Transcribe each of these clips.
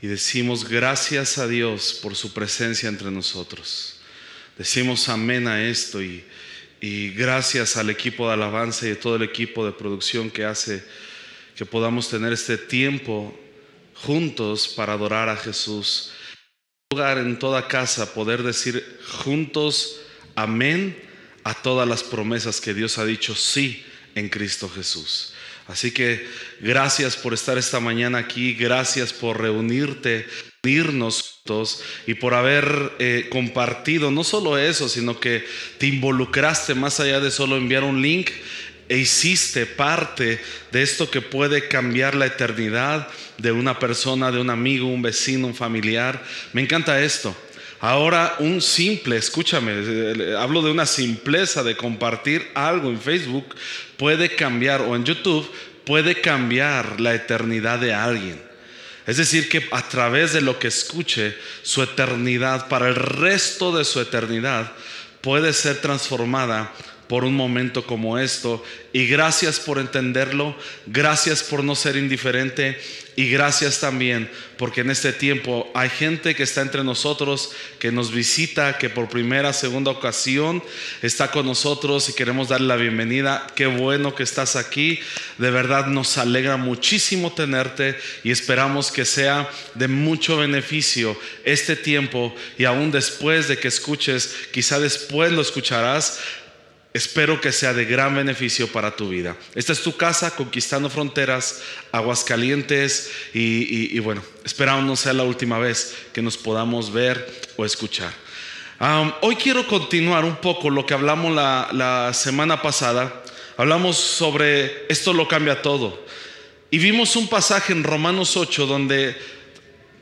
Y decimos gracias a Dios por su presencia entre nosotros. Decimos amén a esto y, y gracias al equipo de alabanza y a todo el equipo de producción que hace que podamos tener este tiempo juntos para adorar a Jesús. Lugar en toda casa poder decir juntos amén a todas las promesas que Dios ha dicho sí en Cristo Jesús. Así que gracias por estar esta mañana aquí, gracias por reunirte, unirnos todos y por haber eh, compartido no solo eso, sino que te involucraste más allá de solo enviar un link e hiciste parte de esto que puede cambiar la eternidad de una persona, de un amigo, un vecino, un familiar. Me encanta esto. Ahora un simple, escúchame, eh, hablo de una simpleza de compartir algo en Facebook, puede cambiar, o en YouTube, puede cambiar la eternidad de alguien. Es decir, que a través de lo que escuche, su eternidad, para el resto de su eternidad, puede ser transformada por un momento como esto. Y gracias por entenderlo, gracias por no ser indiferente y gracias también porque en este tiempo hay gente que está entre nosotros, que nos visita, que por primera, segunda ocasión está con nosotros y queremos darle la bienvenida. Qué bueno que estás aquí. De verdad nos alegra muchísimo tenerte y esperamos que sea de mucho beneficio este tiempo y aún después de que escuches, quizá después lo escucharás Espero que sea de gran beneficio para tu vida. Esta es tu casa, conquistando fronteras, aguas calientes y, bueno, esperamos no sea la última vez que nos podamos ver o escuchar. hoy quiero continuar un poco lo que hablamos la, la semana pasada. Hablamos sobre esto lo cambia todo. Y vimos un pasaje en Romanos 8 donde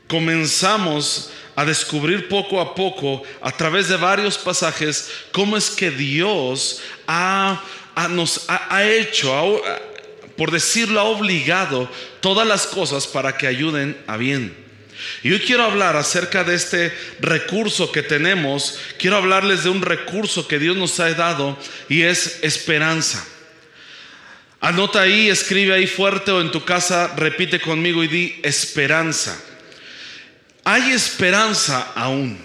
comenzamos a descubrir poco a poco, a través de varios pasajes, cómo es que Dios ha, nos ha, hecho, por decirlo, ha obligado todas las cosas para que ayuden a bien. Y hoy quiero hablar acerca de este recurso que tenemos, quiero hablarles de un recurso que Dios nos ha dado y es esperanza. Anota ahí, escribe ahí fuerte o en tu casa repite conmigo y di esperanza. Hay esperanza aún.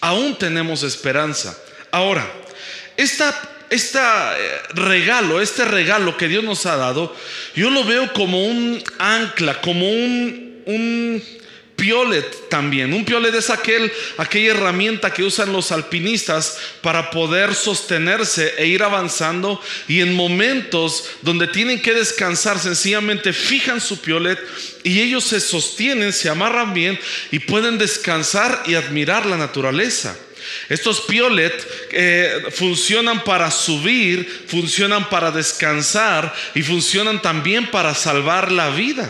Aún tenemos esperanza. Ahora, este regalo, este regalo que Dios nos ha dado, yo lo veo como un ancla, como un, un piolet también. Un piolet es aquel, aquella herramienta que usan los alpinistas para poder sostenerse e ir avanzando y en momentos donde tienen que descansar sencillamente fijan su piolet y ellos se sostienen, se amarran bien y pueden descansar y admirar la naturaleza. Estos piolet eh, funcionan para subir, funcionan para descansar y funcionan también para salvar la vida.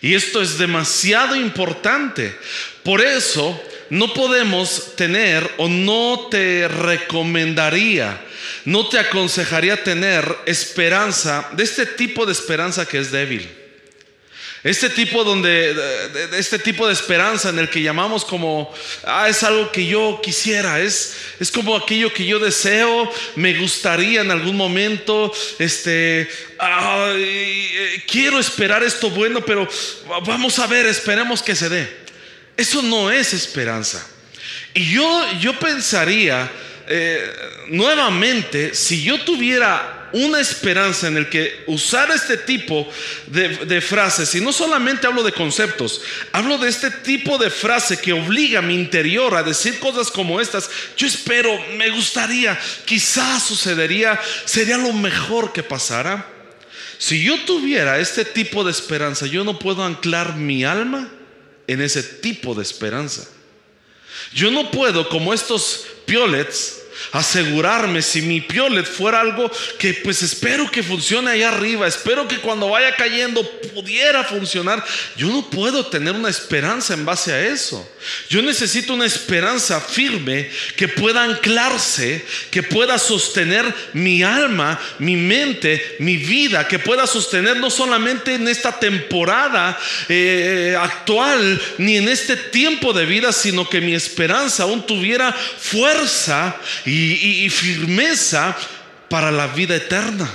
Y esto es demasiado importante. Por eso no podemos tener o no te recomendaría, no te aconsejaría tener esperanza de este tipo de esperanza que es débil. Este tipo, donde, este tipo de esperanza en el que llamamos como, ah, es algo que yo quisiera, es, es como aquello que yo deseo, me gustaría en algún momento, este, quiero esperar esto bueno, pero vamos a ver, esperemos que se dé. Eso no es esperanza. Y yo, yo pensaría, eh, nuevamente, si yo tuviera una esperanza en el que usar este tipo de, frases, y no solamente hablo de conceptos, hablo de este tipo de frase que obliga a mi interior a decir cosas como estas, yo espero, me gustaría, quizás sucedería, sería lo mejor que pasara. Si yo tuviera este tipo de esperanza, yo no puedo anclar mi alma en ese tipo de esperanza. Yo no puedo, como estos piolets, asegurarme si mi piolet fuera algo que pues espero que funcione allá arriba, espero que cuando vaya cayendo pudiera funcionar. Yo no puedo tener una esperanza en base a eso. Yo necesito una esperanza firme que pueda anclarse, que pueda sostener mi alma, mi mente, mi vida, que pueda sostener no solamente en esta temporada eh, actual, ni en este tiempo de vida, sino que mi esperanza aún tuviera fuerza y, firmeza para la vida eterna.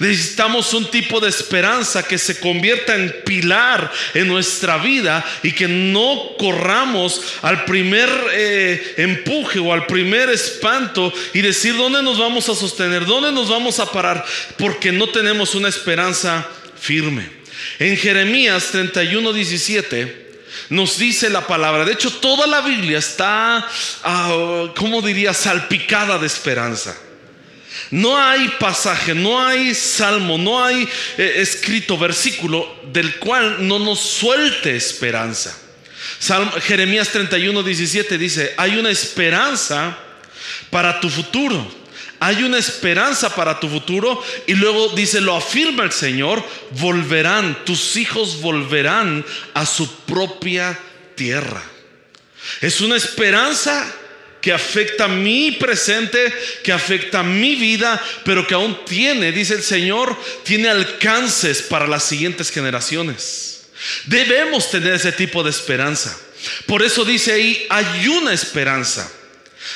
Necesitamos un tipo de esperanza que se convierta en pilar en nuestra vida y que no corramos al primer eh, empuje o al primer espanto y decir dónde nos vamos a sostener, dónde nos vamos a parar, porque no tenemos una esperanza firme. En Jeremías 31, 17 nos dice la palabra. De hecho, toda la Biblia está, uh, ¿cómo diría?, salpicada de esperanza. No hay pasaje, no hay salmo, no hay eh, escrito versículo del cual no nos suelte esperanza. Jeremías 31, 17 dice, hay una esperanza para tu futuro. Hay una esperanza para tu futuro y luego dice, lo afirma el Señor, volverán, tus hijos volverán a su propia tierra. Es una esperanza que afecta mi presente, que afecta mi vida, pero que aún tiene, dice el Señor, tiene alcances para las siguientes generaciones. Debemos tener ese tipo de esperanza. Por eso dice ahí, hay una esperanza.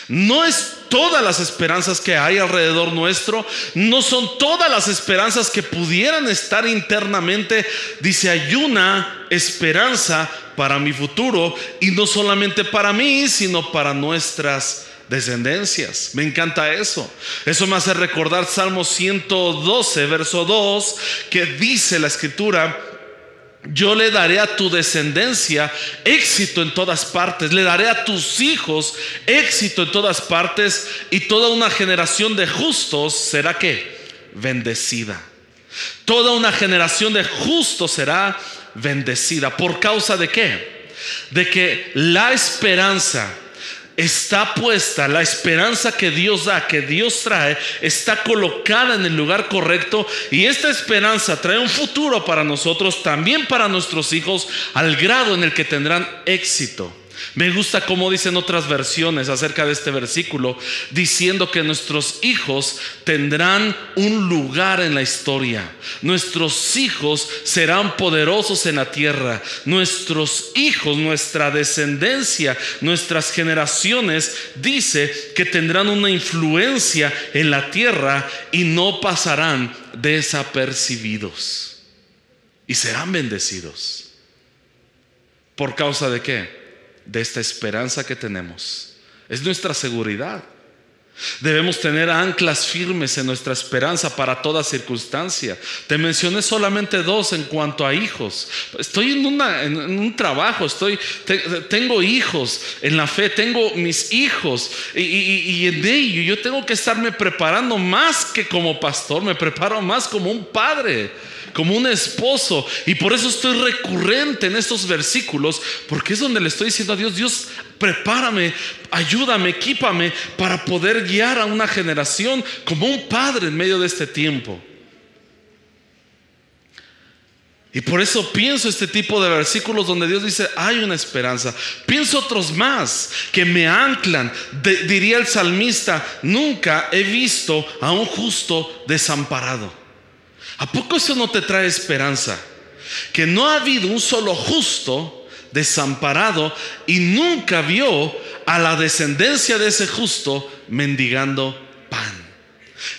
No es todas las esperanzas que hay alrededor nuestro, no son todas las esperanzas que pudieran estar internamente. Dice, hay una esperanza para mi futuro y no solamente para mí, sino para nuestras descendencias. Me encanta eso. Eso me hace recordar Salmo 112, verso 2, que dice la escritura, yo le daré a tu descendencia éxito en todas partes, le daré a tus hijos éxito en todas partes y toda una generación de justos será que bendecida. Toda una generación de justos será bendecida. ¿Por causa de qué? De que la esperanza está puesta, la esperanza que Dios da, que Dios trae, está colocada en el lugar correcto y esta esperanza trae un futuro para nosotros, también para nuestros hijos, al grado en el que tendrán éxito. Me gusta cómo dicen otras versiones acerca de este versículo, diciendo que nuestros hijos tendrán un lugar en la historia. Nuestros hijos serán poderosos en la tierra. Nuestros hijos, nuestra descendencia, nuestras generaciones, dice que tendrán una influencia en la tierra y no pasarán desapercibidos. Y serán bendecidos. ¿Por causa de qué? De esta esperanza que tenemos. Es nuestra seguridad. Debemos tener anclas firmes en nuestra esperanza para toda circunstancia. Te mencioné solamente dos en cuanto a hijos. Estoy en, un trabajo, estoy, tengo hijos en la fe, tengo mis hijos y, y en ello yo tengo que estarme preparando más que como pastor, me preparo más como un padre como un esposo. Y por eso estoy recurrente en estos versículos, porque es donde le estoy diciendo a Dios, Dios, prepárame, ayúdame, equípame para poder guiar a una generación como un padre en medio de este tiempo. Y por eso pienso este tipo de versículos donde Dios dice, hay una esperanza. Pienso otros más que me anclan. diría el salmista, nunca he visto a un justo desamparado. ¿A poco eso no te trae esperanza? Que no ha habido un solo justo desamparado y nunca vio a la descendencia de ese justo mendigando pan.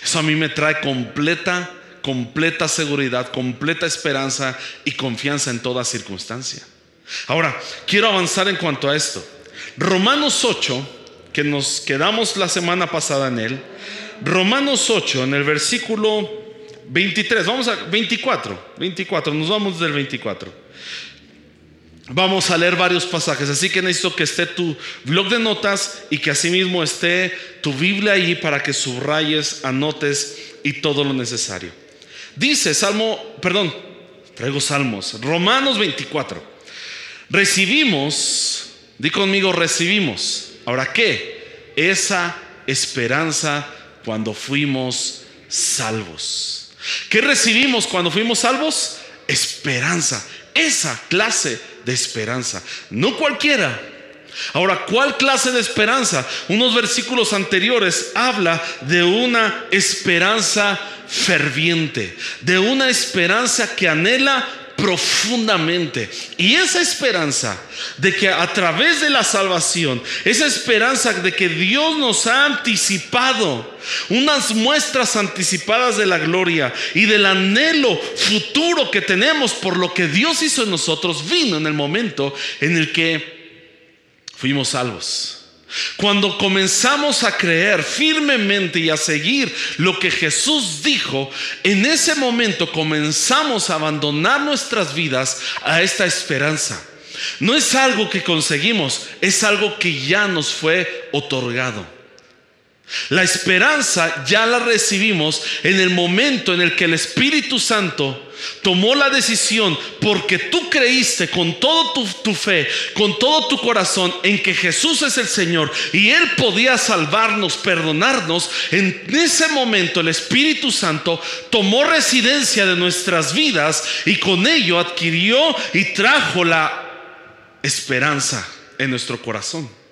Eso a mí me trae completa, completa seguridad, completa esperanza y confianza en toda circunstancia. Ahora, quiero avanzar en cuanto a esto. Romanos 8, que nos quedamos la semana pasada en él, Romanos 8, en el versículo 23, vamos a 24, 24, nos vamos del 24. Vamos a leer varios pasajes, así que necesito que esté tu blog de notas y que asimismo esté tu Biblia ahí para que subrayes, anotes y todo lo necesario. Dice Salmo, perdón, traigo Salmos, Romanos 24. Recibimos, di conmigo, recibimos. Ahora, ¿qué? Esa esperanza cuando fuimos salvos. ¿Qué recibimos cuando fuimos salvos? Esperanza. Esa clase de esperanza. No cualquiera. Ahora, ¿cuál clase de esperanza? Unos versículos anteriores habla de una esperanza ferviente, de una esperanza que anhela profundamente. Y esa esperanza de que a través de la salvación, esa esperanza de que Dios nos ha anticipado unas muestras anticipadas de la gloria y del anhelo futuro que tenemos por lo que Dios hizo en nosotros, vino en el momento en el que fuimos salvos. Cuando comenzamos a creer firmemente y a seguir lo que Jesús dijo, en ese momento comenzamos a abandonar nuestras vidas a esta esperanza. No es algo que conseguimos, es algo que ya nos fue otorgado. La esperanza ya la recibimos en el momento en el que el Espíritu Santo tomó la decisión porque tú creíste con todo tu, fe, con todo tu corazón en que Jesús es el Señor y Él podía salvarnos, perdonarnos. En ese momento el Espíritu Santo tomó residencia de nuestras vidas y con ello adquirió y trajo la esperanza en nuestro corazón.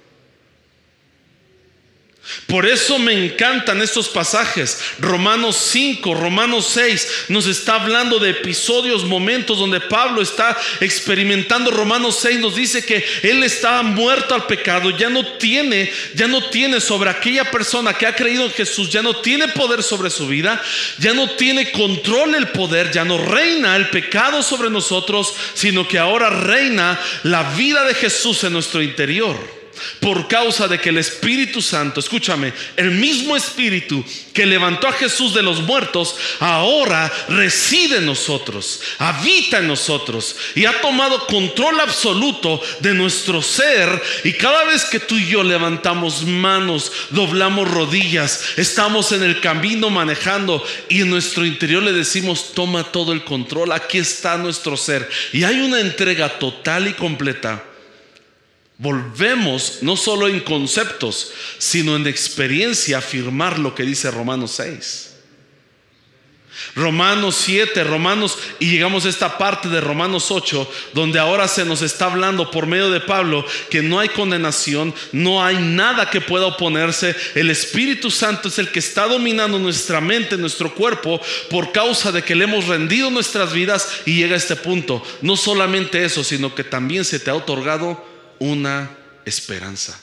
Por eso me encantan estos pasajes. Romanos 5, Romanos 6 nos está hablando de episodios, momentos donde Pablo está experimentando. Romanos 6 nos dice que él estaba muerto al pecado, ya no tiene, ya no tiene sobre aquella persona que ha creído en Jesús, ya no tiene poder sobre su vida, ya no tiene control el poder, ya no reina el pecado sobre nosotros, sino que ahora reina la vida de Jesús en nuestro interior por causa de que el Espíritu Santo, escúchame, el mismo Espíritu que levantó a Jesús de los muertos, ahora reside en nosotros, habita en nosotros y ha tomado control absoluto de nuestro ser. Y cada vez que tú y yo levantamos manos, doblamos rodillas, estamos en el camino manejando y en nuestro interior le decimos, toma todo el control, aquí está nuestro ser. Y hay una entrega total y completa volvemos no solo en conceptos, sino en experiencia a afirmar lo que dice Romanos 6. Romanos 7, Romanos, y llegamos a esta parte de Romanos 8, donde ahora se nos está hablando por medio de Pablo que no hay condenación, no hay nada que pueda oponerse. El Espíritu Santo es el que está dominando nuestra mente, nuestro cuerpo, por causa de que le hemos rendido nuestras vidas y llega a este punto. No solamente eso, sino que también se te ha otorgado una esperanza.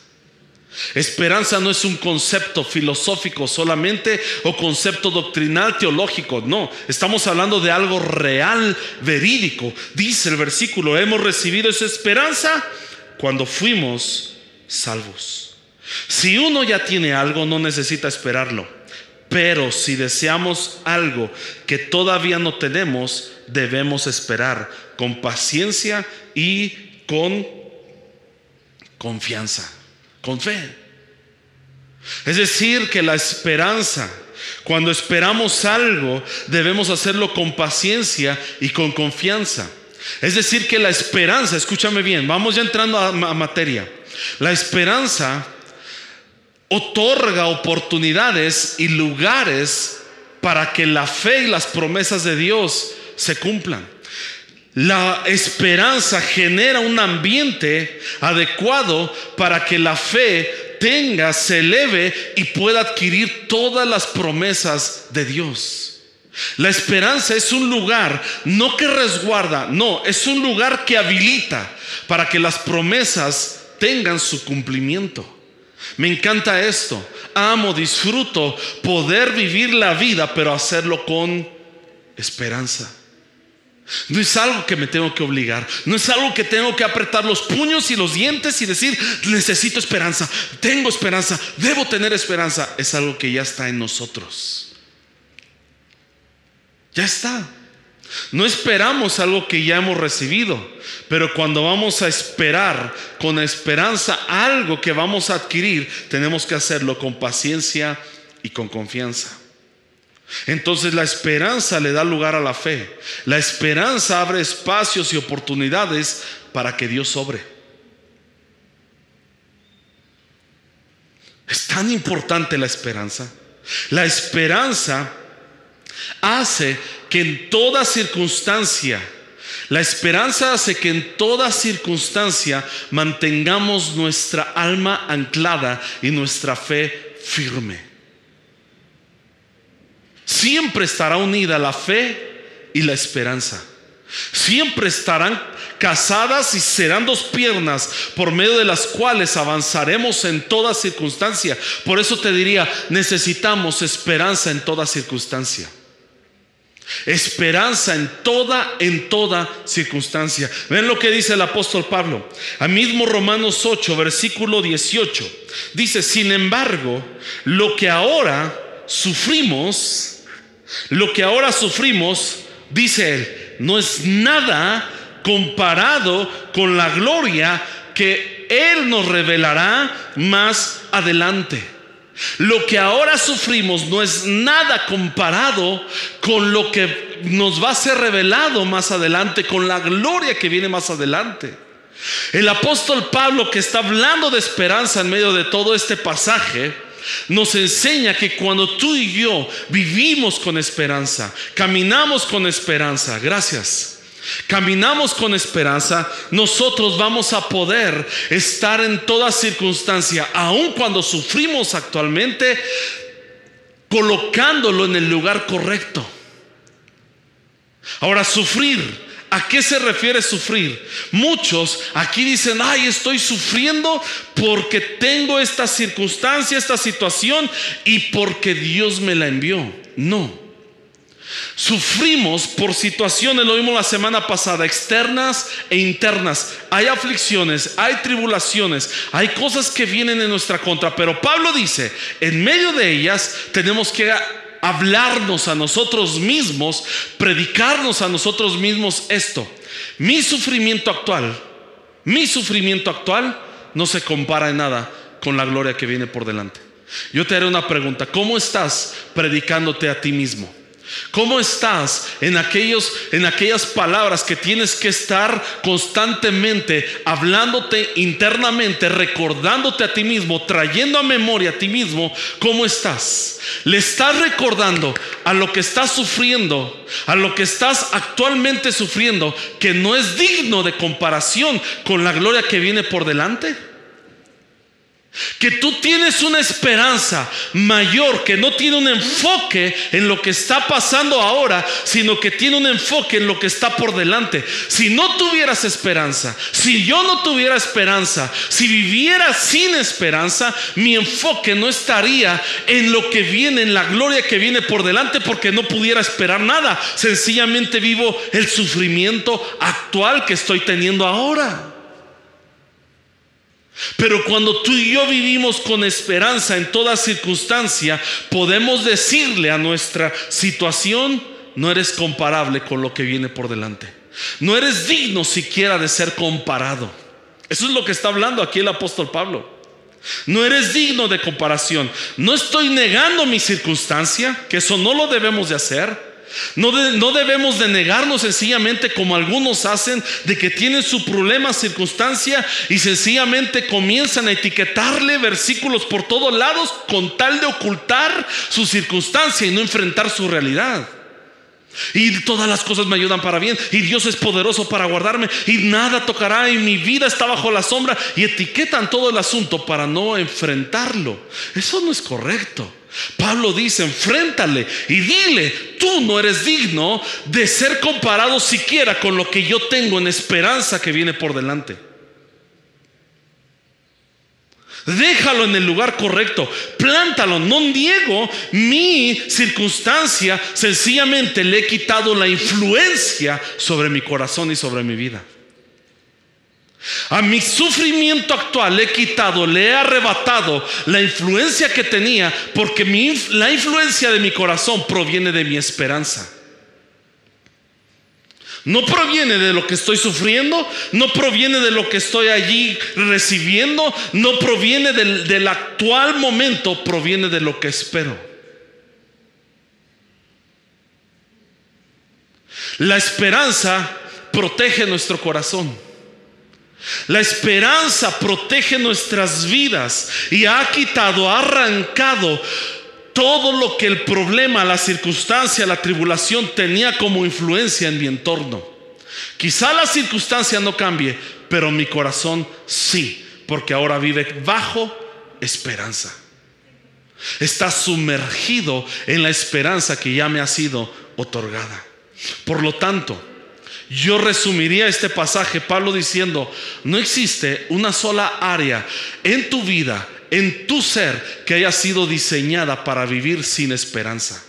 Esperanza no es un concepto filosófico solamente o concepto doctrinal teológico, no, estamos hablando de algo real, verídico. Dice el versículo, hemos recibido esa esperanza cuando fuimos salvos. Si uno ya tiene algo, no necesita esperarlo. Pero si deseamos algo que todavía no tenemos, debemos esperar con paciencia y con confianza, con fe. Es decir, que la esperanza, cuando esperamos algo, debemos hacerlo con paciencia y con confianza. Es decir, que la esperanza, escúchame bien, vamos ya entrando a, materia. La esperanza otorga oportunidades y lugares para que la fe y las promesas de Dios se cumplan. La esperanza genera un ambiente adecuado para que la fe tenga, se eleve y pueda adquirir todas las promesas de Dios. La esperanza es un lugar no que resguarda, no, es un lugar que habilita para que las promesas tengan su cumplimiento. Me encanta esto. Amo, disfruto poder vivir la vida, pero hacerlo con esperanza. No es algo que me tengo que obligar. No es algo que tengo que apretar los puños y los dientes y decir, necesito esperanza, tengo esperanza, debo tener esperanza. Es algo que ya está en nosotros. Ya está. No esperamos algo que ya hemos recibido, pero cuando vamos a esperar con esperanza algo que vamos a adquirir, tenemos que hacerlo con paciencia y con confianza. Entonces la esperanza le da lugar a la fe. La esperanza abre espacios y oportunidades para que Dios sobre. Es tan importante la esperanza. La esperanza hace que en toda circunstancia, la esperanza hace que en toda circunstancia mantengamos nuestra alma anclada y nuestra fe firme siempre estará unida la fe y la esperanza. Siempre estarán casadas y serán dos piernas por medio de las cuales avanzaremos en toda circunstancia. Por eso te diría, necesitamos esperanza en toda circunstancia. Esperanza en toda, en toda circunstancia. Ven lo que dice el apóstol Pablo. A mismo Romanos 8, versículo 18. Dice, sin embargo, lo que ahora sufrimos, lo que ahora sufrimos, dice él, no es nada comparado con la gloria que Él nos revelará más adelante. Lo que ahora sufrimos no es nada comparado con lo que nos va a ser revelado más adelante, con la gloria que viene más adelante. El apóstol Pablo que está hablando de esperanza en medio de todo este pasaje, nos enseña que cuando tú y yo vivimos con esperanza, caminamos con esperanza, gracias caminamos con esperanza, nosotros vamos a poder estar en toda circunstancia, aun cuando sufrimos actualmente, colocándolo en el lugar correcto. Ahora, sufrir. ¿A qué se refiere sufrir? Muchos aquí dicen, ay, estoy sufriendo porque tengo esta circunstancia, esta situación y porque Dios me la envió. No. Sufrimos por situaciones, lo vimos la semana pasada, externas e internas. Hay aflicciones, hay tribulaciones, hay cosas que vienen en nuestra contra, pero Pablo dice, en medio de ellas tenemos que hablarnos a nosotros mismos, predicarnos a nosotros mismos esto. Mi sufrimiento actual, mi sufrimiento actual no se compara en nada con la gloria que viene por delante. Yo te haré una pregunta, ¿cómo estás predicándote a ti mismo? ¿Cómo estás en, aquellos, en aquellas palabras que tienes que estar constantemente hablándote internamente, recordándote a ti mismo, trayendo a memoria a ti mismo? ¿Cómo estás? Le estás recordando a lo que estás sufriendo, a lo que estás actualmente sufriendo, que no es digno de comparación con la gloria que viene por delante. Que tú tienes una esperanza mayor, que no tiene un enfoque en lo que está pasando ahora, sino que tiene un enfoque en lo que está por delante. Si no tuvieras esperanza, si yo no tuviera esperanza, si viviera sin esperanza, mi enfoque no estaría en lo que viene, en la gloria que viene por delante, porque no pudiera esperar nada. Sencillamente vivo el sufrimiento actual que estoy teniendo ahora. Pero cuando tú y yo vivimos con esperanza en toda circunstancia, podemos decirle a nuestra situación, no eres comparable con lo que viene por delante. No eres digno siquiera de ser comparado. Eso es lo que está hablando aquí el apóstol Pablo. No eres digno de comparación. No estoy negando mi circunstancia, que eso no lo debemos de hacer. No, debemos de negarnos sencillamente como algunos hacen de que tienen su problema, circunstancia y sencillamente comienzan a etiquetarle versículos por todos lados con tal de ocultar su circunstancia y no enfrentar su realidad. Y todas las cosas me ayudan para bien. Y Dios es poderoso para guardarme. Y nada tocará. Y mi vida está bajo la sombra. Y etiquetan todo el asunto para no enfrentarlo. Eso no es correcto. Pablo dice, enfréntale y dile, tú no eres digno de ser comparado siquiera con lo que yo tengo en esperanza que viene por delante. Déjalo en el lugar correcto, plántalo, no niego mi circunstancia, sencillamente le he quitado la influencia sobre mi corazón y sobre mi vida. A mi sufrimiento actual le he quitado, le he arrebatado la influencia que tenía, porque la influencia de mi corazón proviene de mi esperanza. No proviene de lo que estoy sufriendo, no proviene de lo que estoy allí recibiendo, no proviene del, del actual momento, proviene de lo que espero. La esperanza protege nuestro corazón. La esperanza protege nuestras vidas y ha quitado, ha arrancado todo lo que el problema, la circunstancia, la tribulación tenía como influencia en mi entorno. Quizá la circunstancia no cambie, pero mi corazón sí, porque ahora vive bajo esperanza. Está sumergido en la esperanza que ya me ha sido otorgada. Por lo tanto, Yo resumiría este pasaje, Pablo diciendo, no existe una sola área en tu vida, en tu ser, que haya sido diseñada para vivir sin esperanza.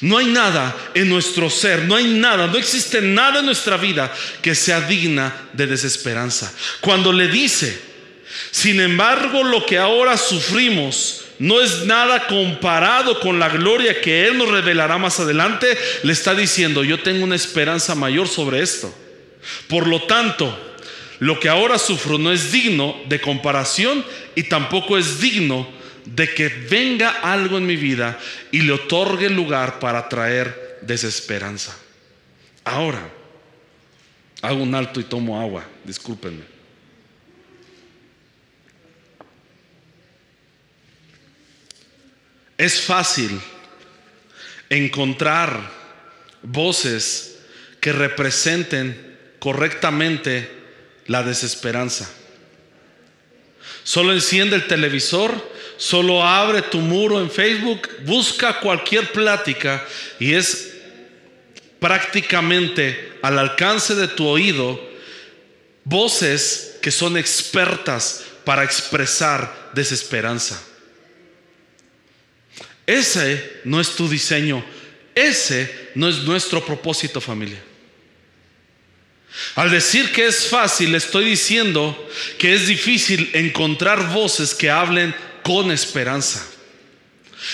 No hay nada en nuestro ser, no hay nada, no existe nada en nuestra vida que sea digna de desesperanza. Cuando le dice, sin embargo, lo que ahora sufrimos no es nada comparado con la gloria que Él nos revelará más adelante, le está diciendo, yo tengo una esperanza mayor sobre esto. Por lo tanto, lo que ahora sufro no es digno de comparación y tampoco es digno de que venga algo en mi vida y le otorgue lugar para traer desesperanza. Ahora, hago un alto y tomo agua, discúlpenme. Es fácil encontrar voces que representen correctamente la desesperanza. Solo enciende el televisor Solo abre tu muro en Facebook, busca cualquier plática y es prácticamente al alcance de tu oído voces que son expertas para expresar desesperanza. Ese no es tu diseño, ese no es nuestro propósito familia. Al decir que es fácil, estoy diciendo que es difícil encontrar voces que hablen con esperanza.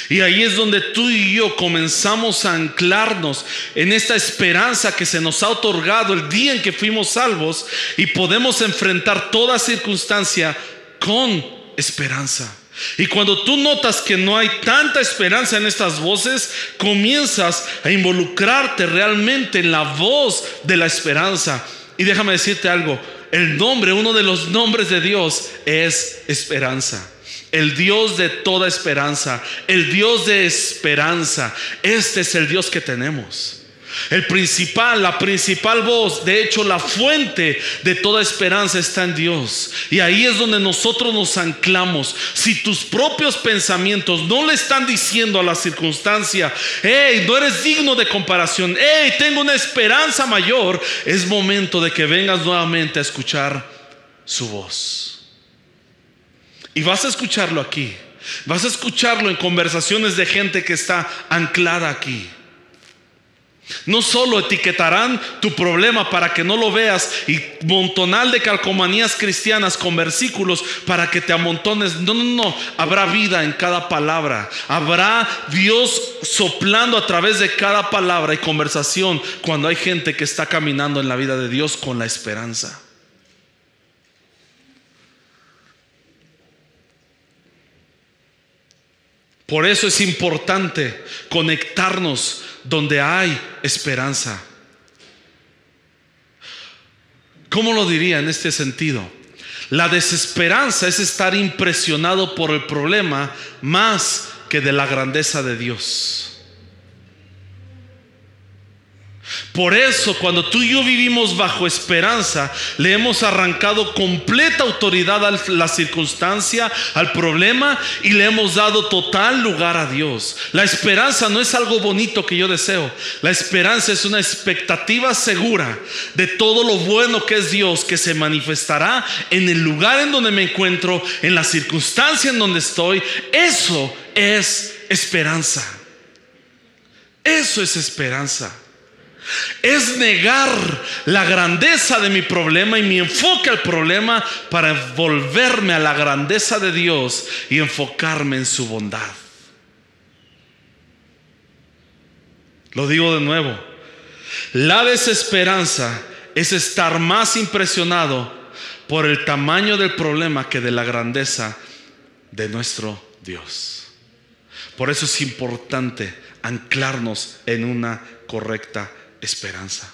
Y ahí es donde tú y yo comenzamos a anclarnos en esta esperanza que se nos ha otorgado el día en que fuimos salvos y podemos enfrentar toda circunstancia con esperanza. Y cuando tú notas que no hay tanta esperanza en estas voces, comienzas a involucrarte realmente en la voz de la esperanza. Y déjame decirte algo, el nombre, uno de los nombres de Dios es esperanza el Dios de toda esperanza, el Dios de esperanza. Este es el Dios que tenemos. El principal, la principal voz, de hecho la fuente de toda esperanza está en Dios. Y ahí es donde nosotros nos anclamos. Si tus propios pensamientos no le están diciendo a la circunstancia, hey, no eres digno de comparación, hey, tengo una esperanza mayor, es momento de que vengas nuevamente a escuchar su voz. Y vas a escucharlo aquí. Vas a escucharlo en conversaciones de gente que está anclada aquí. No solo etiquetarán tu problema para que no lo veas y montonal de calcomanías cristianas con versículos para que te amontones. No, no, no. Habrá vida en cada palabra. Habrá Dios soplando a través de cada palabra y conversación cuando hay gente que está caminando en la vida de Dios con la esperanza. Por eso es importante conectarnos donde hay esperanza. ¿Cómo lo diría en este sentido? La desesperanza es estar impresionado por el problema más que de la grandeza de Dios. Por eso cuando tú y yo vivimos bajo esperanza, le hemos arrancado completa autoridad a la circunstancia, al problema y le hemos dado total lugar a Dios. La esperanza no es algo bonito que yo deseo. La esperanza es una expectativa segura de todo lo bueno que es Dios, que se manifestará en el lugar en donde me encuentro, en la circunstancia en donde estoy. Eso es esperanza. Eso es esperanza. Es negar la grandeza de mi problema y mi enfoque al problema para volverme a la grandeza de Dios y enfocarme en su bondad. Lo digo de nuevo. La desesperanza es estar más impresionado por el tamaño del problema que de la grandeza de nuestro Dios. Por eso es importante anclarnos en una correcta esperanza.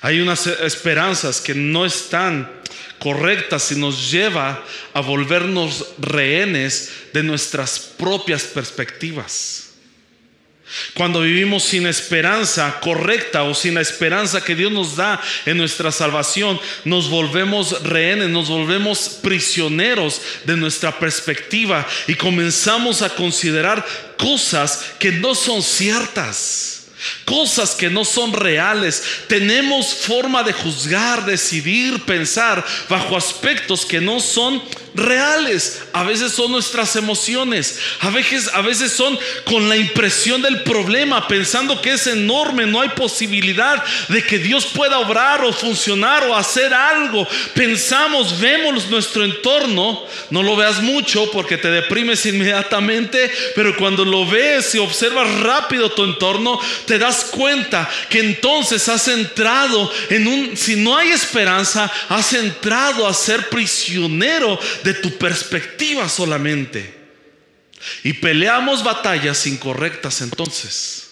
Hay unas esperanzas que no están correctas y nos lleva a volvernos rehenes de nuestras propias perspectivas. Cuando vivimos sin esperanza correcta o sin la esperanza que Dios nos da en nuestra salvación, nos volvemos rehenes, nos volvemos prisioneros de nuestra perspectiva y comenzamos a considerar cosas que no son ciertas cosas que no son reales. Tenemos forma de juzgar, decidir, pensar bajo aspectos que no son reales. A veces son nuestras emociones, a veces, a veces son con la impresión del problema, pensando que es enorme, no hay posibilidad de que Dios pueda obrar o funcionar o hacer algo. Pensamos, vemos nuestro entorno, no lo veas mucho porque te deprimes inmediatamente, pero cuando lo ves y observas rápido tu entorno, te das cuenta que entonces has entrado en un, si no hay esperanza, has entrado a ser prisionero de tu perspectiva solamente. Y peleamos batallas incorrectas entonces.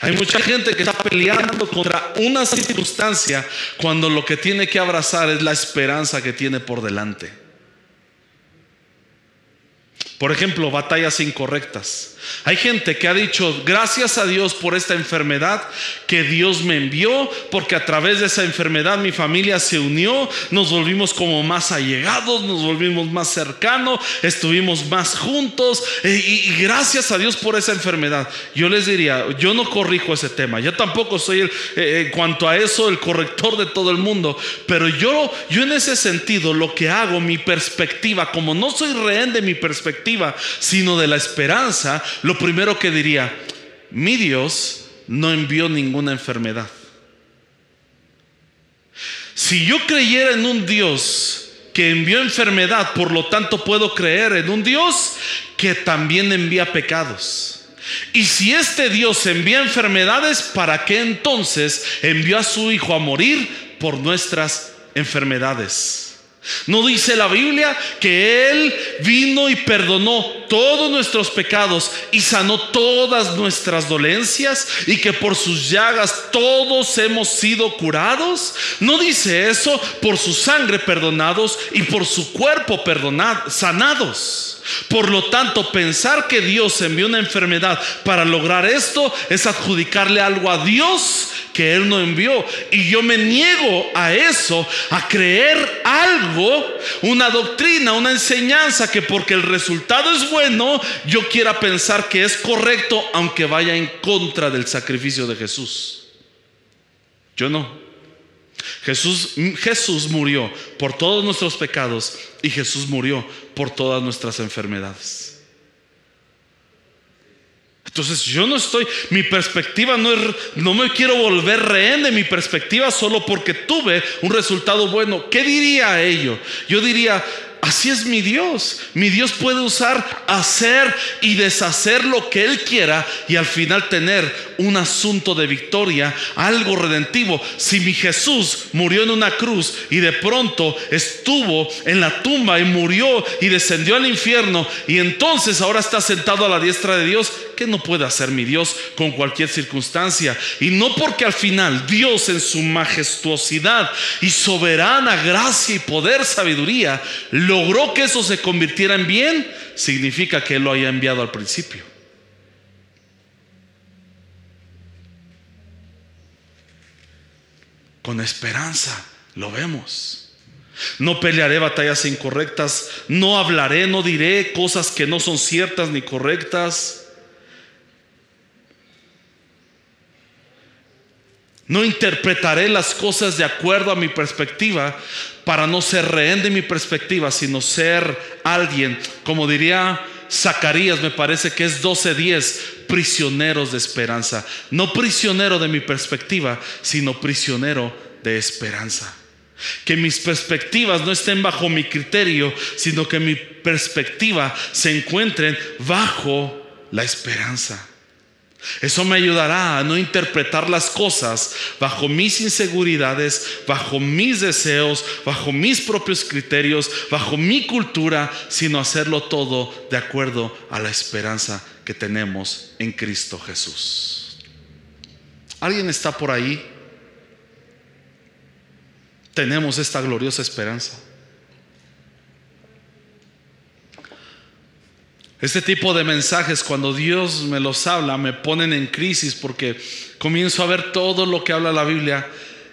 Hay mucha gente que está peleando contra una circunstancia cuando lo que tiene que abrazar es la esperanza que tiene por delante. Por ejemplo, batallas incorrectas. Hay gente que ha dicho, gracias a Dios por esta enfermedad que Dios me envió, porque a través de esa enfermedad mi familia se unió, nos volvimos como más allegados, nos volvimos más cercanos, estuvimos más juntos, eh, y, gracias a Dios por esa enfermedad. Yo les diría, yo no corrijo ese tema, yo tampoco soy el, eh, en cuanto a eso el corrector de todo el mundo, pero yo, yo en ese sentido lo que hago, mi perspectiva, como no soy rehén de mi perspectiva, sino de la esperanza, lo primero que diría, mi Dios no envió ninguna enfermedad. Si yo creyera en un Dios que envió enfermedad, por lo tanto puedo creer en un Dios que también envía pecados. Y si este Dios envía enfermedades, ¿para qué entonces envió a su Hijo a morir por nuestras enfermedades? ¿No dice la Biblia que Él vino y perdonó todos nuestros pecados y sanó todas nuestras dolencias y que por sus llagas todos hemos sido curados? ¿No dice eso por su sangre perdonados y por su cuerpo perdonados, sanados? Por lo tanto, pensar que Dios envió una enfermedad para lograr esto es adjudicarle algo a Dios que Él no envió. Y yo me niego a eso, a creer algo, una doctrina, una enseñanza que porque el resultado es bueno, yo quiera pensar que es correcto aunque vaya en contra del sacrificio de Jesús. Yo no. Jesús, Jesús murió por todos nuestros pecados y Jesús murió por todas nuestras enfermedades. Entonces yo no estoy, mi perspectiva no es, no me quiero volver rehén de mi perspectiva solo porque tuve un resultado bueno. ¿Qué diría ello? Yo diría, Así es mi Dios. Mi Dios puede usar hacer y deshacer lo que Él quiera y al final tener un asunto de victoria, algo redentivo. Si mi Jesús murió en una cruz y de pronto estuvo en la tumba y murió y descendió al infierno y entonces ahora está sentado a la diestra de Dios, ¿qué no puede hacer mi Dios con cualquier circunstancia? Y no porque al final Dios en su majestuosidad y soberana gracia y poder, sabiduría, lo logró que eso se convirtiera en bien, significa que Él lo haya enviado al principio. Con esperanza lo vemos. No pelearé batallas incorrectas, no hablaré, no diré cosas que no son ciertas ni correctas. No interpretaré las cosas de acuerdo a mi perspectiva para no ser rehén de mi perspectiva, sino ser alguien, como diría Zacarías, me parece que es 12:10, prisioneros de esperanza. No prisionero de mi perspectiva, sino prisionero de esperanza. Que mis perspectivas no estén bajo mi criterio, sino que mi perspectiva se encuentren bajo la esperanza. Eso me ayudará a no interpretar las cosas bajo mis inseguridades, bajo mis deseos, bajo mis propios criterios, bajo mi cultura, sino hacerlo todo de acuerdo a la esperanza que tenemos en Cristo Jesús. ¿Alguien está por ahí? Tenemos esta gloriosa esperanza. Este tipo de mensajes, cuando Dios me los habla, me ponen en crisis porque comienzo a ver todo lo que habla la Biblia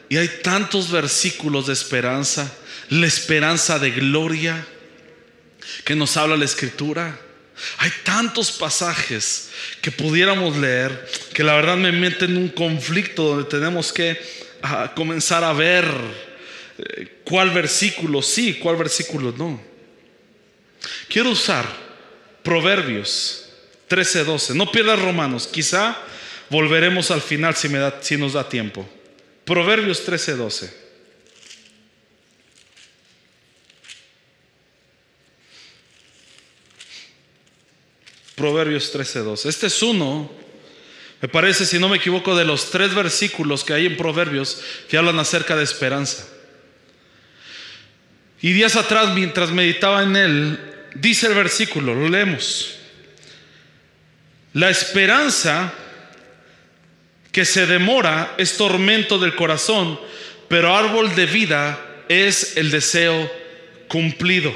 y hay tantos versículos de esperanza, la esperanza de gloria que nos habla la Escritura. Hay tantos pasajes que pudiéramos leer que la verdad me meten en un conflicto donde tenemos que ah, comenzar a ver eh, cuál versículo sí, cuál versículo no. Quiero usar Proverbios 13:12. No pierdas Romanos, quizá volveremos al final si, nos da tiempo. Proverbios 13:12. Proverbios 13:2. Este es uno, me parece, si no me equivoco, de los tres versículos que hay en Proverbios que hablan acerca de esperanza. Y días atrás, mientras meditaba en él, dice el versículo, lo leemos. La esperanza que se demora es tormento del corazón, pero árbol de vida es el deseo cumplido.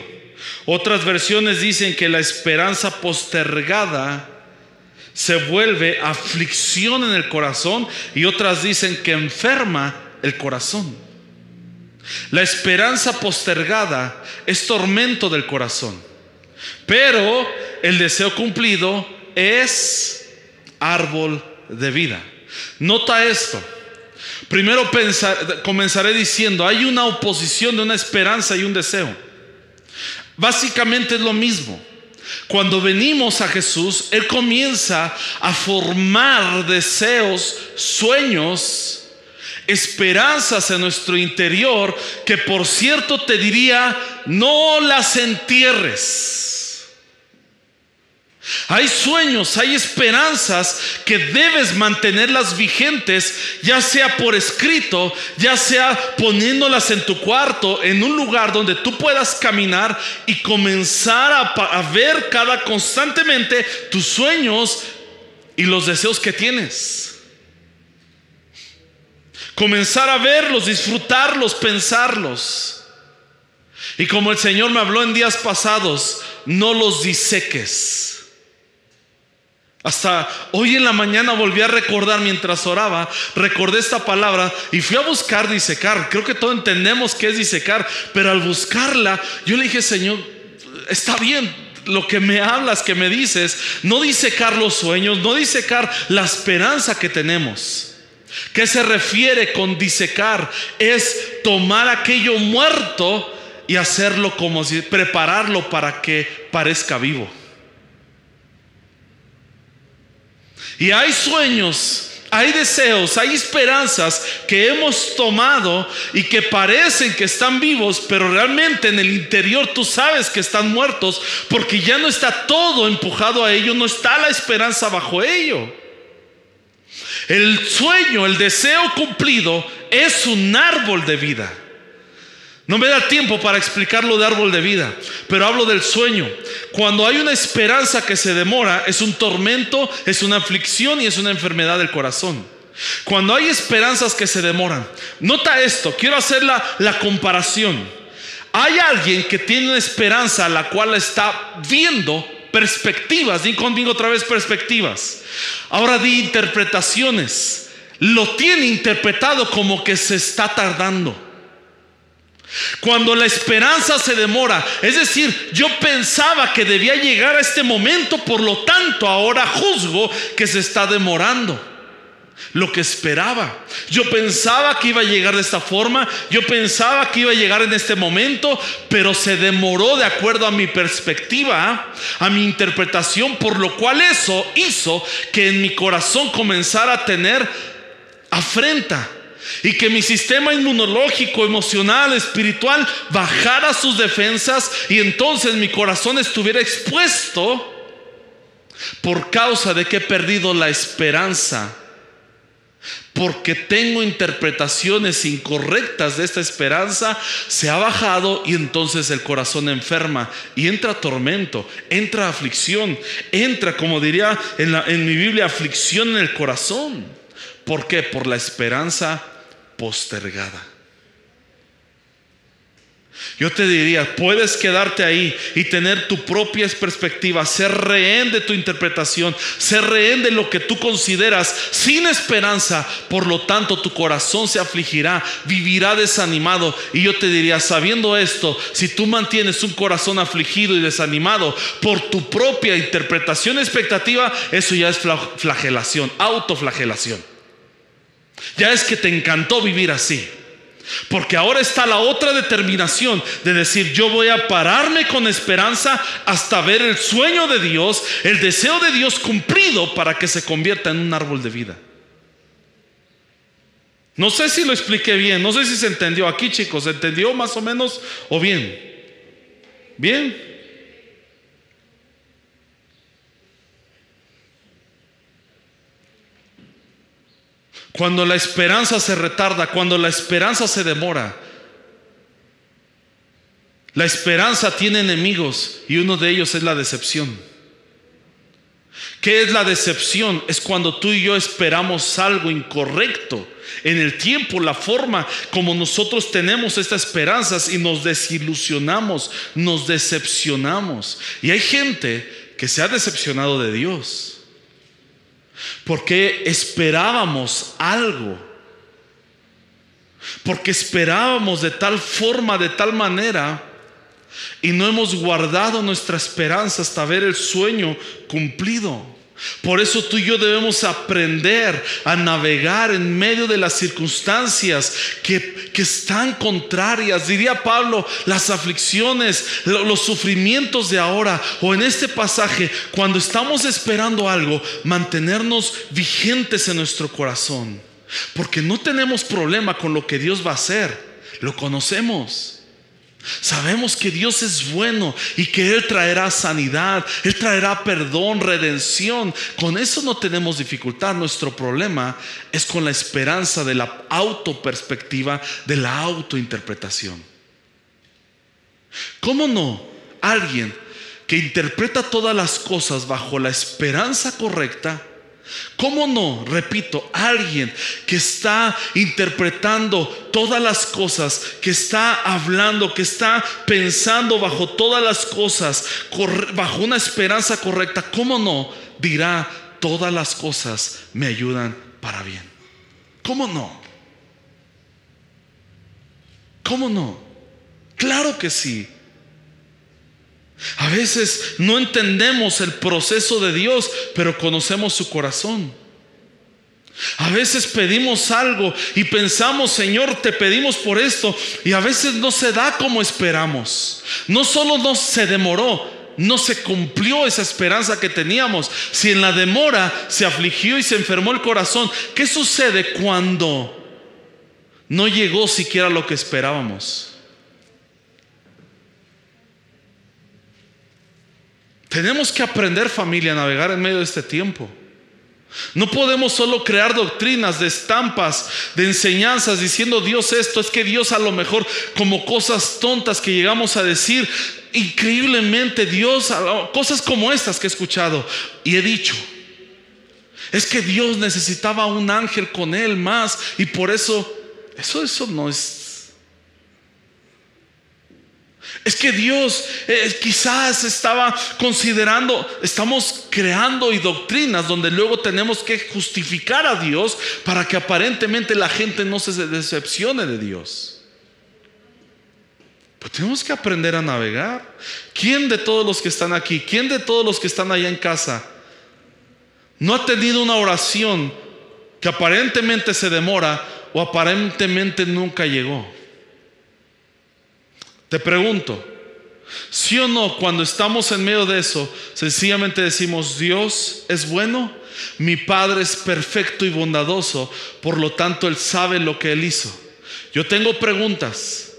Otras versiones dicen que la esperanza postergada se vuelve aflicción en el corazón y otras dicen que enferma el corazón. La esperanza postergada es tormento del corazón, pero el deseo cumplido es árbol de vida. Nota esto. Primero comenzaré diciendo, hay una oposición de una esperanza y un deseo. Básicamente es lo mismo. Cuando venimos a Jesús, Él comienza a formar deseos, sueños, esperanzas en nuestro interior que por cierto te diría, no las entierres. Hay sueños, hay esperanzas que debes mantenerlas vigentes, ya sea por escrito, ya sea poniéndolas en tu cuarto, en un lugar donde tú puedas caminar y comenzar a, ver cada constantemente tus sueños y los deseos que tienes. Comenzar a verlos, disfrutarlos, pensarlos. Y como el Señor me habló en días pasados, no los diseques hasta hoy en la mañana volví a recordar mientras oraba, recordé esta palabra y fui a buscar disecar. Creo que todos entendemos qué es disecar, pero al buscarla, yo le dije, Señor, está bien, lo que me hablas, que me dices, no disecar los sueños, no disecar la esperanza que tenemos. ¿Qué se refiere con disecar? Es tomar aquello muerto y hacerlo como si, prepararlo para que parezca vivo. Y hay sueños, hay deseos, hay esperanzas que hemos tomado y que parecen que están vivos, pero realmente en el interior tú sabes que están muertos porque ya no está todo empujado a ello, no está la esperanza bajo ello. El sueño, el deseo cumplido es un árbol de vida. No me da tiempo para explicarlo de árbol de vida, pero hablo del sueño. Cuando hay una esperanza que se demora, es un tormento, es una aflicción y es una enfermedad del corazón. Cuando hay esperanzas que se demoran, nota esto, quiero hacer la, la comparación. Hay alguien que tiene una esperanza a la cual está viendo perspectivas, di conmigo otra vez perspectivas. Ahora di interpretaciones. Lo tiene interpretado como que se está tardando. Cuando la esperanza se demora, es decir, yo pensaba que debía llegar a este momento, por lo tanto ahora juzgo que se está demorando lo que esperaba. Yo pensaba que iba a llegar de esta forma, yo pensaba que iba a llegar en este momento, pero se demoró de acuerdo a mi perspectiva, a mi interpretación, por lo cual eso hizo que en mi corazón comenzara a tener afrenta y que mi sistema inmunológico, emocional, espiritual bajara sus defensas y entonces mi corazón estuviera expuesto por causa de que he perdido la esperanza. Porque tengo interpretaciones incorrectas de esta esperanza, se ha bajado y entonces el corazón enferma y entra tormento, entra aflicción, entra, como diría en, en mi Biblia, aflicción en el corazón. ¿Por qué? Por la esperanza postergada. Yo te diría, puedes quedarte ahí y tener tu propia perspectiva, ser rehén de tu interpretación, ser rehén de lo que tú consideras sin esperanza. Por lo tanto, tu corazón se afligirá, vivirá desanimado. Y yo te diría, sabiendo esto, si tú mantienes un corazón afligido y desanimado por tu propia interpretación expectativa, eso ya es flagelación, autoflagelación. Ya es que te encantó vivir así. Porque ahora está la otra determinación de decir, yo voy a pararme con esperanza hasta ver el sueño de Dios, el deseo de Dios cumplido para que se convierta en un árbol de vida. No sé si lo expliqué bien, no sé si se entendió aquí chicos, ¿se entendió más o menos o bien? ¿Bien? Cuando la esperanza se retarda, cuando la esperanza se demora, la esperanza tiene enemigos y uno de ellos es la decepción. ¿Qué es la decepción? Es cuando tú y yo esperamos algo incorrecto en el tiempo, la forma como nosotros tenemos estas esperanzas y nos desilusionamos, nos decepcionamos. Y hay gente que se ha decepcionado de Dios. Porque esperábamos algo. Porque esperábamos de tal forma, de tal manera, y no hemos guardado nuestra esperanza hasta ver el sueño cumplido. Por eso tú y yo debemos aprender a navegar en medio de las circunstancias que, están contrarias. Diría Pablo, las aflicciones, los sufrimientos de ahora o en este pasaje, cuando estamos esperando algo, mantenernos vigentes en nuestro corazón. Porque no tenemos problema con lo que Dios va a hacer. Lo conocemos. Sabemos que Dios es bueno y que Él traerá sanidad, Él traerá perdón, redención. Con eso no tenemos dificultad. Nuestro problema es con la esperanza de la autoperspectiva, de la autointerpretación. ¿Cómo no? Alguien que interpreta todas las cosas bajo la esperanza correcta ¿Cómo no? Repito, alguien que está interpretando todas las cosas, que está hablando, que está pensando bajo todas las cosas, bajo una esperanza correcta, ¿cómo no? Dirá, todas las cosas me ayudan para bien. ¿Cómo no? ¿Cómo no? Claro que sí. A veces no entendemos el proceso de Dios, pero conocemos su corazón. A veces pedimos algo y pensamos, Señor, te pedimos por esto, y a veces no se da como esperamos. No solo no se demoró, no se cumplió esa esperanza que teníamos. Si en la demora se afligió y se enfermó el corazón, ¿qué sucede cuando no llegó siquiera lo que esperábamos? Tenemos que aprender familia a navegar en medio de este tiempo. No podemos solo crear doctrinas de estampas, de enseñanzas diciendo Dios esto, es que Dios a lo mejor como cosas tontas que llegamos a decir, increíblemente Dios, cosas como estas que he escuchado y he dicho. Es que Dios necesitaba un ángel con él más y por eso, eso, eso no es es que Dios eh, quizás estaba considerando, estamos creando y doctrinas donde luego tenemos que justificar a Dios para que aparentemente la gente no se decepcione de Dios. Pero tenemos que aprender a navegar. ¿Quién de todos los que están aquí, quién de todos los que están allá en casa, no ha tenido una oración que aparentemente se demora o aparentemente nunca llegó? Te pregunto, ¿sí o no cuando estamos en medio de eso, sencillamente decimos, Dios es bueno, mi Padre es perfecto y bondadoso, por lo tanto Él sabe lo que Él hizo? Yo tengo preguntas,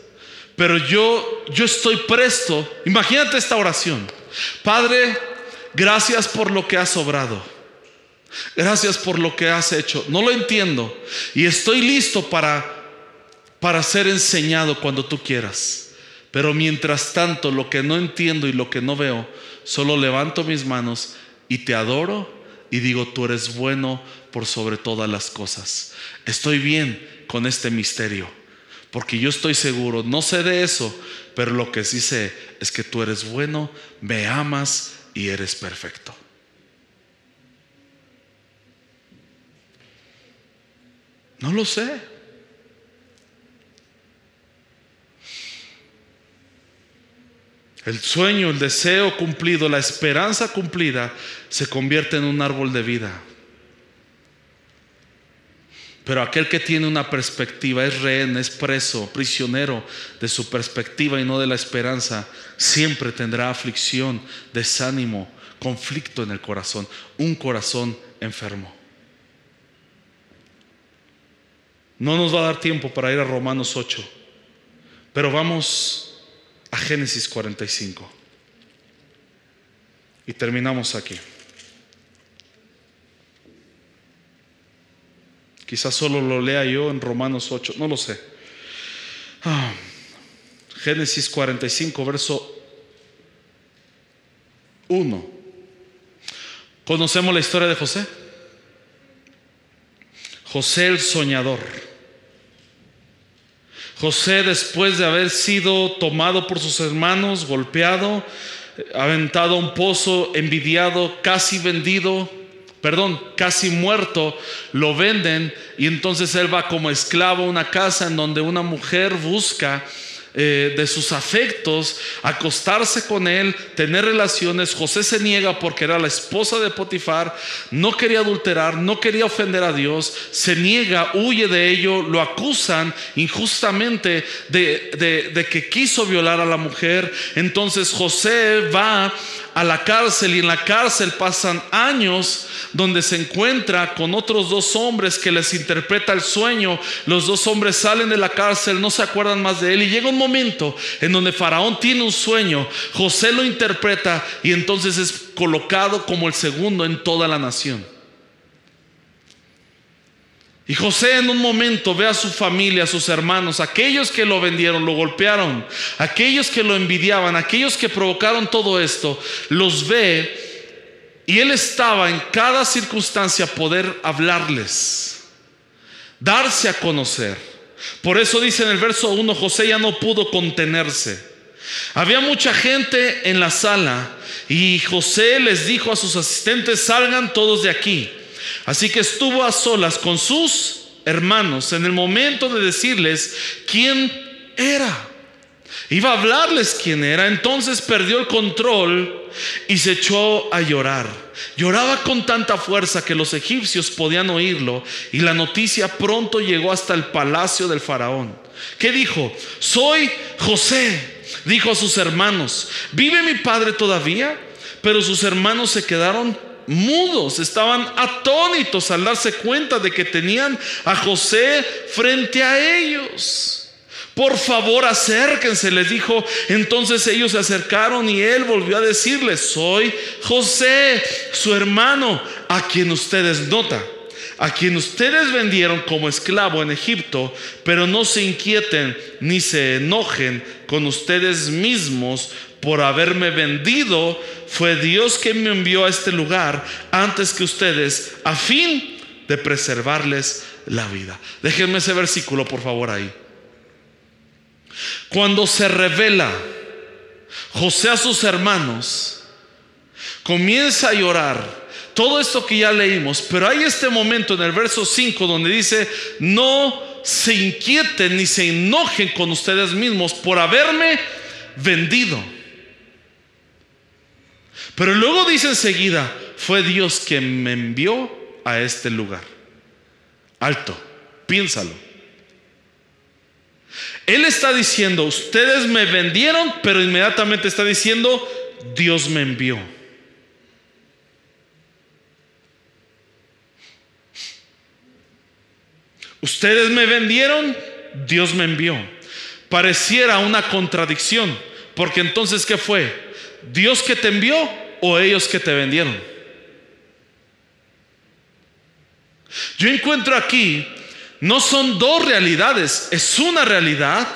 pero yo, yo estoy presto. Imagínate esta oración. Padre, gracias por lo que has obrado. Gracias por lo que has hecho. No lo entiendo. Y estoy listo para, para ser enseñado cuando tú quieras. Pero mientras tanto, lo que no entiendo y lo que no veo, solo levanto mis manos y te adoro y digo, tú eres bueno por sobre todas las cosas. Estoy bien con este misterio, Porque yo estoy seguro, no sé de eso, pero lo que sí sé es que tú eres bueno, me amas y eres perfecto. No lo sé. El sueño, el deseo cumplido, la esperanza cumplida se convierte en un árbol de vida. Pero aquel que tiene una perspectiva es rehén, es preso, prisionero de su perspectiva y no de la esperanza, siempre tendrá aflicción, desánimo, conflicto en el corazón, un corazón enfermo. No nos va a dar tiempo para ir a Romanos 8, pero vamos a Génesis 45. Y terminamos aquí. Quizás solo lo lea yo en Romanos 8, no lo sé. Ah, Génesis 45, verso 1. ¿Conocemos la historia de José? José el soñador. José después de haber sido tomado por sus hermanos, golpeado, aventado a un pozo, envidiado, casi vendido, perdón, casi muerto, lo venden y entonces él va como esclavo a una casa en donde una mujer busca eh, de sus afectos, acostarse con él, tener relaciones. José se niega porque era la esposa de Potifar, no quería adulterar, no quería ofender a Dios, se niega, huye de ello, lo acusan injustamente de, de que quiso violar a la mujer. Entonces José va a la cárcel y en la cárcel pasan años donde se encuentra con otros dos hombres que les interpreta el sueño. Los dos hombres salen de la cárcel, no se acuerdan más de él y llega un momento en donde Faraón tiene un sueño, José lo interpreta y entonces es colocado como el segundo en toda la nación. Y José en un momento ve a su familia, a sus hermanos, aquellos que lo vendieron, lo golpearon, aquellos que lo envidiaban, aquellos que provocaron todo esto, los ve y él estaba en cada circunstancia poder hablarles, darse a conocer. Por eso dice en el verso 1, José ya no pudo contenerse. Había mucha gente en la sala y José les dijo a sus asistentes, salgan todos de aquí. Así que estuvo a solas con sus hermanos en el momento de decirles quién era. Iba a hablarles quién era, entonces perdió el control y se echó a llorar. Lloraba con tanta fuerza que los egipcios podían oírlo y la noticia pronto llegó hasta el palacio del faraón. ¿Qué dijo? Soy José, dijo a sus hermanos. ¿Vive mi padre todavía? Pero sus hermanos se quedaron mudos, estaban atónitos al darse cuenta de que tenían a José frente a ellos. Por favor, acérquense, les dijo. Entonces ellos se acercaron y él volvió a decirles, soy José, su hermano, a quien ustedes nota, a quien ustedes vendieron como esclavo en Egipto, pero no se inquieten ni se enojen con ustedes mismos por haberme vendido, fue Dios quien me envió a este lugar antes que ustedes, a fin de preservarles la vida. Déjenme ese versículo, por favor, ahí. Cuando se revela José a sus hermanos, comienza a llorar. Todo esto que ya leímos, pero hay este momento en el verso 5 donde dice, no se inquieten ni se enojen con ustedes mismos por haberme vendido. Pero luego dice enseguida, fue Dios quien me envió a este lugar. Alto, piénsalo. Él está diciendo, ustedes me vendieron, pero inmediatamente está diciendo, Dios me envió. Ustedes me vendieron, Dios me envió. Pareciera una contradicción, porque entonces, ¿qué fue? ¿Dios que te envió o ellos que te vendieron. Yo encuentro aquí, no son dos realidades, es una realidad,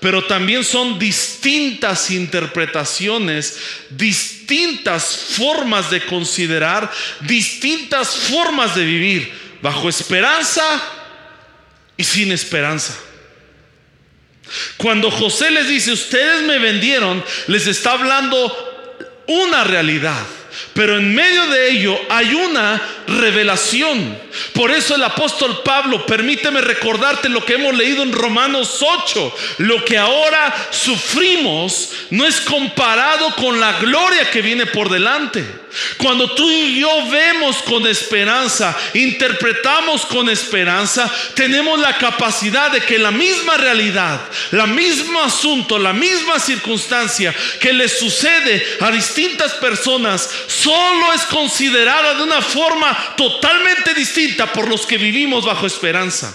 pero también son distintas interpretaciones, distintas formas de considerar, distintas formas de vivir, bajo esperanza y sin esperanza. Cuando José les dice, ustedes me vendieron, les está hablando una realidad. Pero en medio de ello hay una revelación. Por eso el apóstol Pablo, permíteme recordarte lo que hemos leído en Romanos 8. Lo que ahora sufrimos no es comparado con la gloria que viene por delante. Cuando tú y yo vemos con esperanza, interpretamos con esperanza, tenemos la capacidad de que la misma realidad, la mismo asunto, la misma circunstancia que le sucede a distintas personas, solo es considerada de una forma totalmente distinta por los que vivimos bajo esperanza.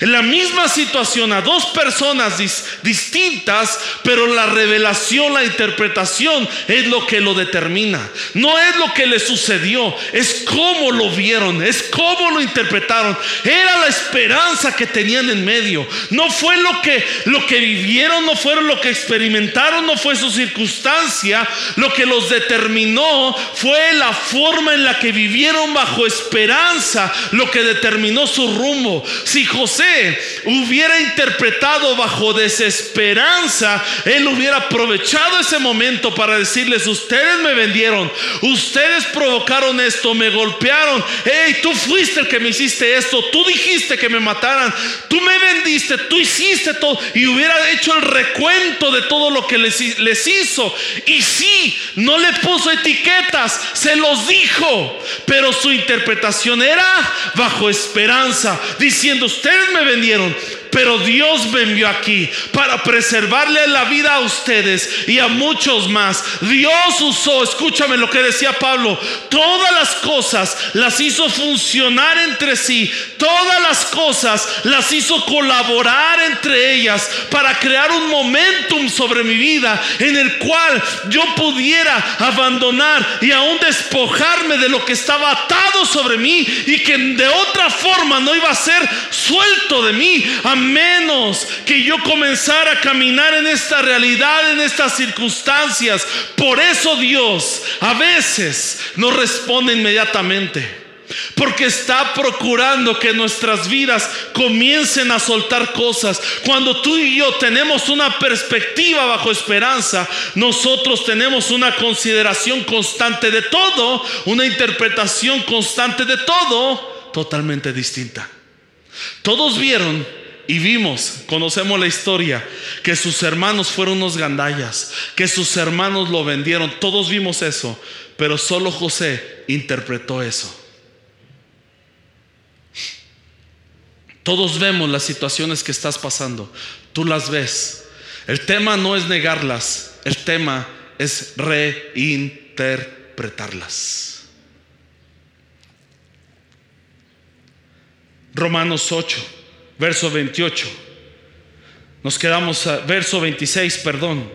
En la misma situación a dos personas distintas, pero la revelación, la interpretación es lo que lo determina. No es lo que le sucedió, es cómo lo vieron, es cómo lo interpretaron. Era la esperanza que tenían en medio. No fue lo que lo que vivieron, no fueron lo que experimentaron, no fue su circunstancia, lo que los determinó fue la forma en la que vivieron bajo esperanza, lo que determinó su rumbo. Si José hubiera interpretado bajo desesperanza, él hubiera aprovechado ese momento para decirles, ustedes me vendieron, ustedes provocaron esto, me golpearon, hey, tú fuiste el que me hiciste esto, tú dijiste que me mataran, tú me vendiste, tú hiciste todo, y hubiera hecho el recuento de todo lo que les, hizo. Y sí, no le puso etiquetas, se los dijo, pero su interpretación era bajo esperanza, diciendo, usted ustedes me vendieron, pero Dios me envió aquí para preservarle la vida a ustedes y a muchos más. Dios usó, escúchame lo que decía Pablo, todas las cosas las hizo funcionar entre sí, todas las cosas las hizo colaborar entre ellas para crear un momentum sobre mi vida en el cual yo pudiera abandonar y aún despojarme de lo que estaba atado sobre mí y que de otra forma no iba a ser suelto de mí menos que yo comenzara a caminar en esta realidad, en estas circunstancias. Por eso Dios a veces no responde inmediatamente. Porque está procurando que nuestras vidas comiencen a soltar cosas. Cuando tú y yo tenemos una perspectiva bajo esperanza, nosotros tenemos una consideración constante de todo, una interpretación constante de todo, totalmente distinta. Todos vieron y vimos, conocemos la historia, que sus hermanos fueron unos gandallas, que sus hermanos lo vendieron. Todos vimos eso, pero solo José interpretó eso. Todos vemos las situaciones que estás pasando, tú las ves. El tema no es negarlas, el tema es reinterpretarlas. Romanos 8 verso 28. Nos quedamos, a, verso 26, perdón.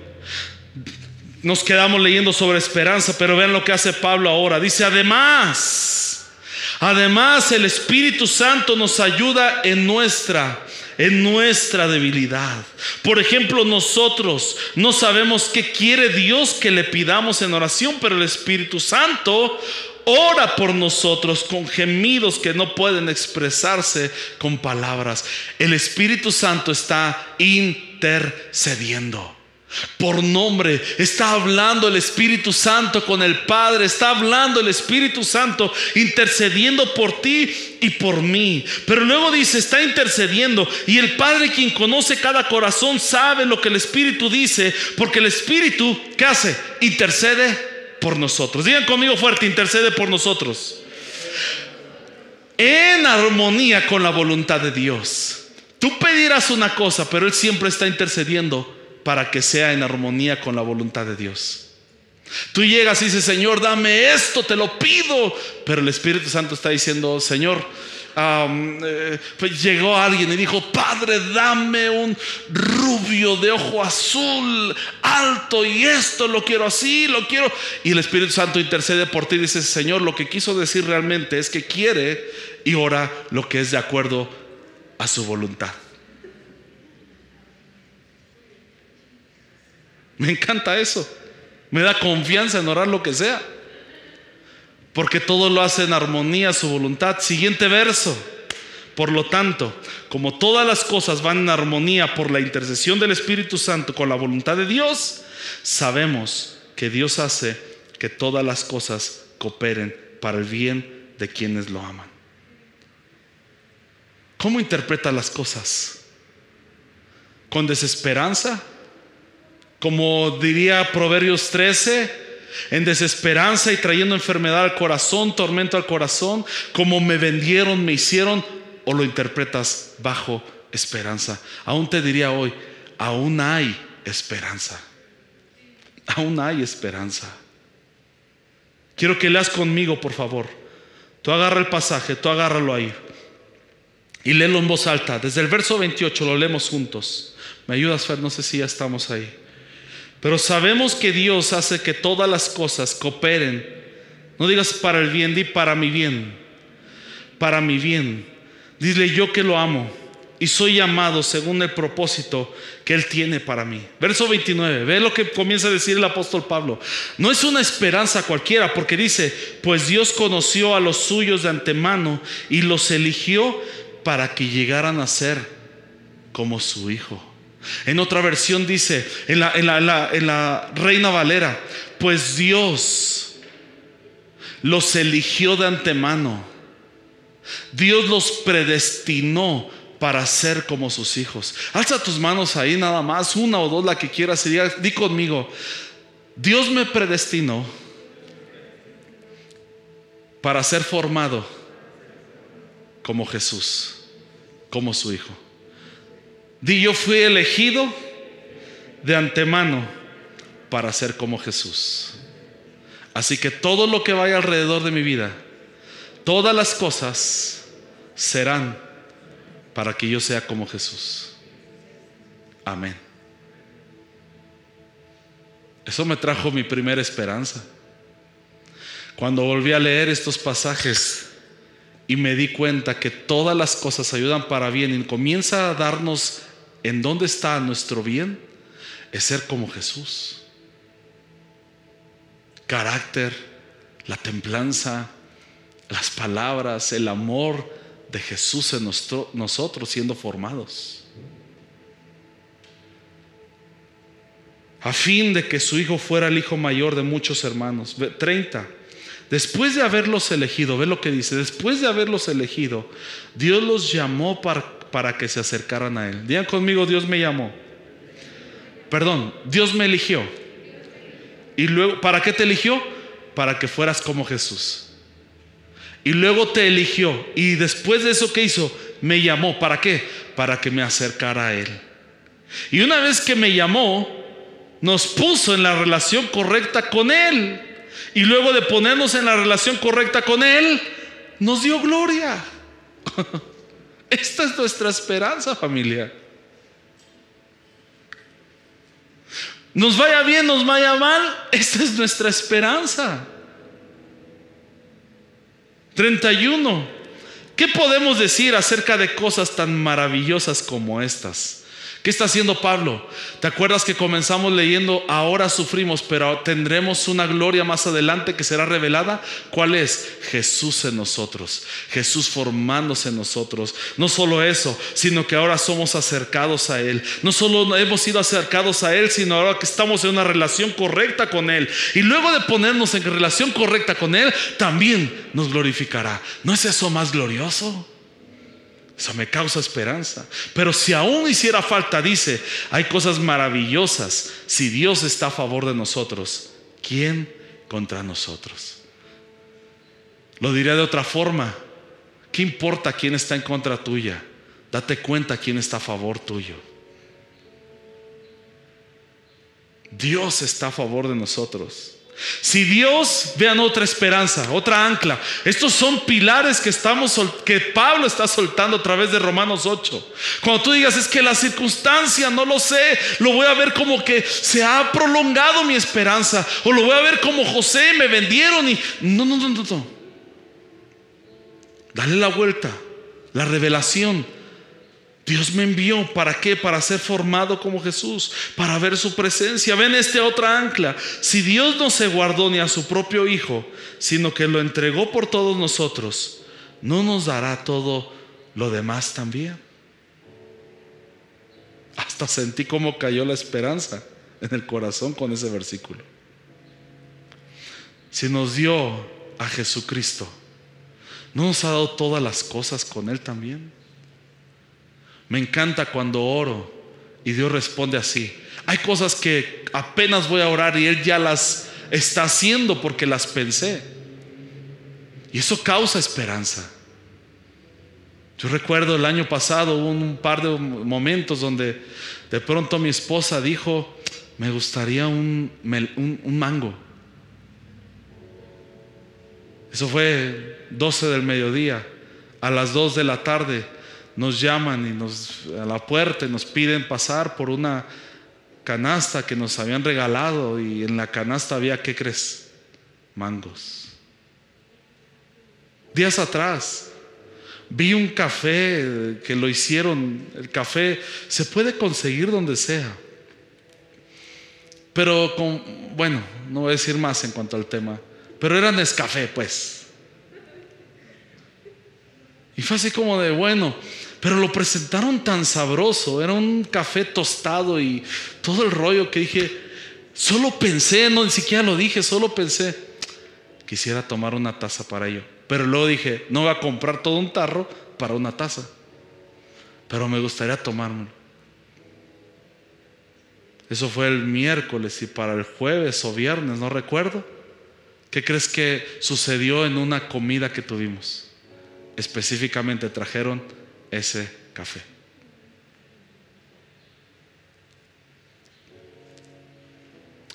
Nos quedamos leyendo sobre esperanza, pero vean lo que hace Pablo ahora. Dice, además, además el Espíritu Santo nos ayuda en nuestra en nuestra debilidad. Por ejemplo, nosotros no sabemos qué quiere Dios que le pidamos en oración, pero el Espíritu Santo ora por nosotros con gemidos que no pueden expresarse con palabras. El Espíritu Santo está intercediendo. Por nombre, está hablando el Espíritu Santo con el Padre, está hablando el Espíritu Santo intercediendo por ti y por mí. Pero luego dice, está intercediendo y el Padre quien conoce cada corazón sabe lo que el Espíritu dice, porque el Espíritu, ¿qué hace? Intercede por nosotros. Digan conmigo fuerte, intercede por nosotros. En armonía con la voluntad de Dios. Tú pedirás una cosa, pero Él siempre está intercediendo para que sea en armonía con la voluntad de Dios. Tú llegas y dices, Señor, dame esto, te lo pido. Pero el Espíritu Santo está diciendo, Señor, eh, pues llegó alguien y dijo, Padre, dame un rubio de ojo azul, alto, y esto lo quiero así, lo quiero. Y el Espíritu Santo intercede por ti y dice, Señor, lo que quiso decir realmente es que quiere y ora lo que es de acuerdo a su voluntad. Me encanta eso. Me da confianza en orar lo que sea porque todo lo hace en armonía su voluntad. Siguiente verso. Por lo tanto, como todas las cosas van en armonía por la intercesión del Espíritu Santo con la voluntad de Dios, sabemos que Dios hace que todas las cosas cooperen para el bien de quienes lo aman. ¿Cómo interpreta las cosas? ¿Con desesperanza? Como diría Proverbios 13, en desesperanza y trayendo enfermedad al corazón, tormento al corazón, como me vendieron, me hicieron, o lo interpretas bajo esperanza. Aún te diría hoy, aún hay esperanza. Aún hay esperanza. Quiero que leas conmigo, por favor. Tú agarra el pasaje, tú agárralo ahí. Y léelo en voz alta. Desde el verso 28 lo leemos juntos. ¿Me ayudas, Fer? No sé si ya estamos ahí. Pero sabemos que Dios hace que todas las cosas cooperen. No digas para el bien, di para mi bien. Para mi bien. Dile yo que lo amo y soy llamado según el propósito que Él tiene para mí. Verso 29, ve lo que comienza a decir el apóstol Pablo. No es una esperanza cualquiera, porque dice, pues Dios conoció a los suyos de antemano y los eligió para que llegaran a ser como su Hijo. En otra versión dice, en la, Reina Valera, pues Dios los eligió de antemano. Dios los predestinó para ser como sus hijos. Alza tus manos ahí nada más, una o dos, la que quieras, y di conmigo, Dios me predestinó para ser formado como Jesús, como su hijo. Di, yo fui elegido de antemano para ser como Jesús. Así que todo lo que vaya alrededor de mi vida, todas las cosas serán para que yo sea como Jesús. Amén. Eso me trajo mi primera esperanza. Cuando volví a leer estos pasajes y me di cuenta que todas las cosas ayudan para bien y comienza a darnos ¿En dónde está nuestro bien? Es ser como Jesús. Carácter, la templanza, las palabras, el amor de Jesús en nosotros siendo formados. A fin de que su hijo fuera el hijo mayor de muchos hermanos. 30. Después de haberlos elegido, ve lo que dice, después de haberlos elegido, Dios los llamó para, para que se acercaran a Él. Digan conmigo, Dios me llamó. Perdón, Dios me eligió. Y luego, ¿para qué te eligió? Para que fueras como Jesús. Y luego te eligió. Y después de eso, ¿qué hizo? Me llamó. ¿Para qué? Para que me acercara a Él. Y una vez que me llamó, nos puso en la relación correcta con Él. Y luego de ponernos en la relación correcta con Él, nos dio gloria. Esta es nuestra esperanza, familia. Nos vaya bien, nos vaya mal, esta es nuestra esperanza. 31. ¿Qué podemos decir acerca de cosas tan maravillosas como estas? ¿Qué está haciendo Pablo? ¿Te acuerdas que comenzamos leyendo, ahora sufrimos, pero tendremos una gloria más adelante que será revelada? ¿Cuál es? Jesús en nosotros, Jesús formándose en nosotros. No solo eso, sino que ahora somos acercados a Él. No solo hemos sido acercados a Él, sino ahora que estamos en una relación correcta con Él. Y luego de ponernos en relación correcta con Él, también nos glorificará. ¿No es eso más glorioso? Eso me causa esperanza. Pero si aún hiciera falta, dice, hay cosas maravillosas. Si Dios está a favor de nosotros, ¿quién contra nosotros? Lo diré de otra forma. ¿Qué importa quién está en contra tuya? Date cuenta quién está a favor tuyo. Dios está a favor de nosotros. Si Dios, vean otra esperanza, otra ancla. Estos son pilares que estamos que Pablo está soltando a través de Romanos 8. Cuando tú digas es que la circunstancia no lo sé, lo voy a ver como que se ha prolongado mi esperanza o lo voy a ver como José me vendieron y no, no, no, no, no. Dale la vuelta. La revelación Dios me envió, ¿para qué? Para ser formado como Jesús, para ver su presencia. Ven este otra ancla. Si Dios no se guardó ni a su propio Hijo, sino que lo entregó por todos nosotros, ¿no nos dará todo lo demás también. Hasta sentí cómo cayó la esperanza en el corazón con ese versículo. Si nos dio a Jesucristo, ¿no nos ha dado todas las cosas con Él también? Me encanta cuando oro y Dios responde así. Hay cosas que apenas voy a orar y Él ya las está haciendo porque las pensé. Y eso causa esperanza. Yo recuerdo el año pasado hubo un par de momentos donde de pronto mi esposa dijo, me gustaría un, mango. Eso fue 12 del mediodía. A las 2 de la tarde nos llaman y nos a la puerta y nos piden pasar por una canasta que nos habían regalado y en la canasta había, ¿qué crees? Mangos. Días atrás vi un café que lo hicieron, el café se puede conseguir donde sea. Pero con, bueno, no voy a decir más en cuanto al tema, pero era Nescafé, pues. Y fue así como de, bueno, pero lo presentaron tan sabroso, era un café tostado y todo el rollo que dije, solo pensé, no ni siquiera lo dije, solo pensé, quisiera tomar una taza para ello. Pero luego dije, no voy a comprar todo un tarro para una taza, pero me gustaría tomármelo. Eso fue el miércoles y para el jueves o viernes, no recuerdo. ¿Qué crees que sucedió en una comida que tuvimos? Específicamente trajeron ese café.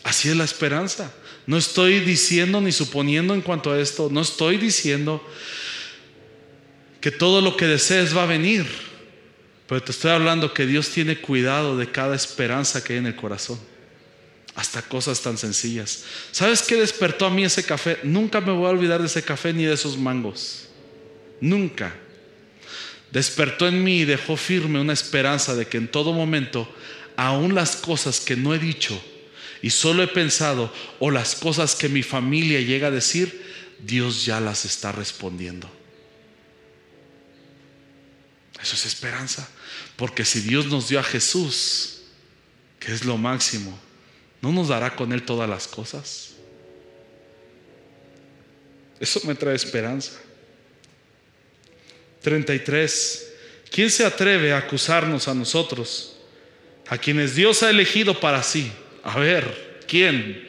Así es la esperanza. No estoy diciendo ni suponiendo en cuanto a esto, no estoy diciendo que todo lo que desees va a venir, pero te estoy hablando que Dios tiene cuidado de cada esperanza que hay en el corazón, hasta cosas tan sencillas. ¿Sabes qué despertó a mí ese café? Nunca me voy a olvidar de ese café ni de esos mangos. Nunca despertó en mí y dejó firme una esperanza de que en todo momento, aún las cosas que no he dicho y solo he pensado, o las cosas que mi familia llega a decir, Dios ya las está respondiendo. Eso es esperanza. Porque si Dios nos dio a Jesús, que es lo máximo, ¿no nos dará con Él todas las cosas? Eso me trae esperanza. 33. ¿Quién se atreve a acusarnos a nosotros? A quienes Dios ha elegido para sí. A ver, ¿quién?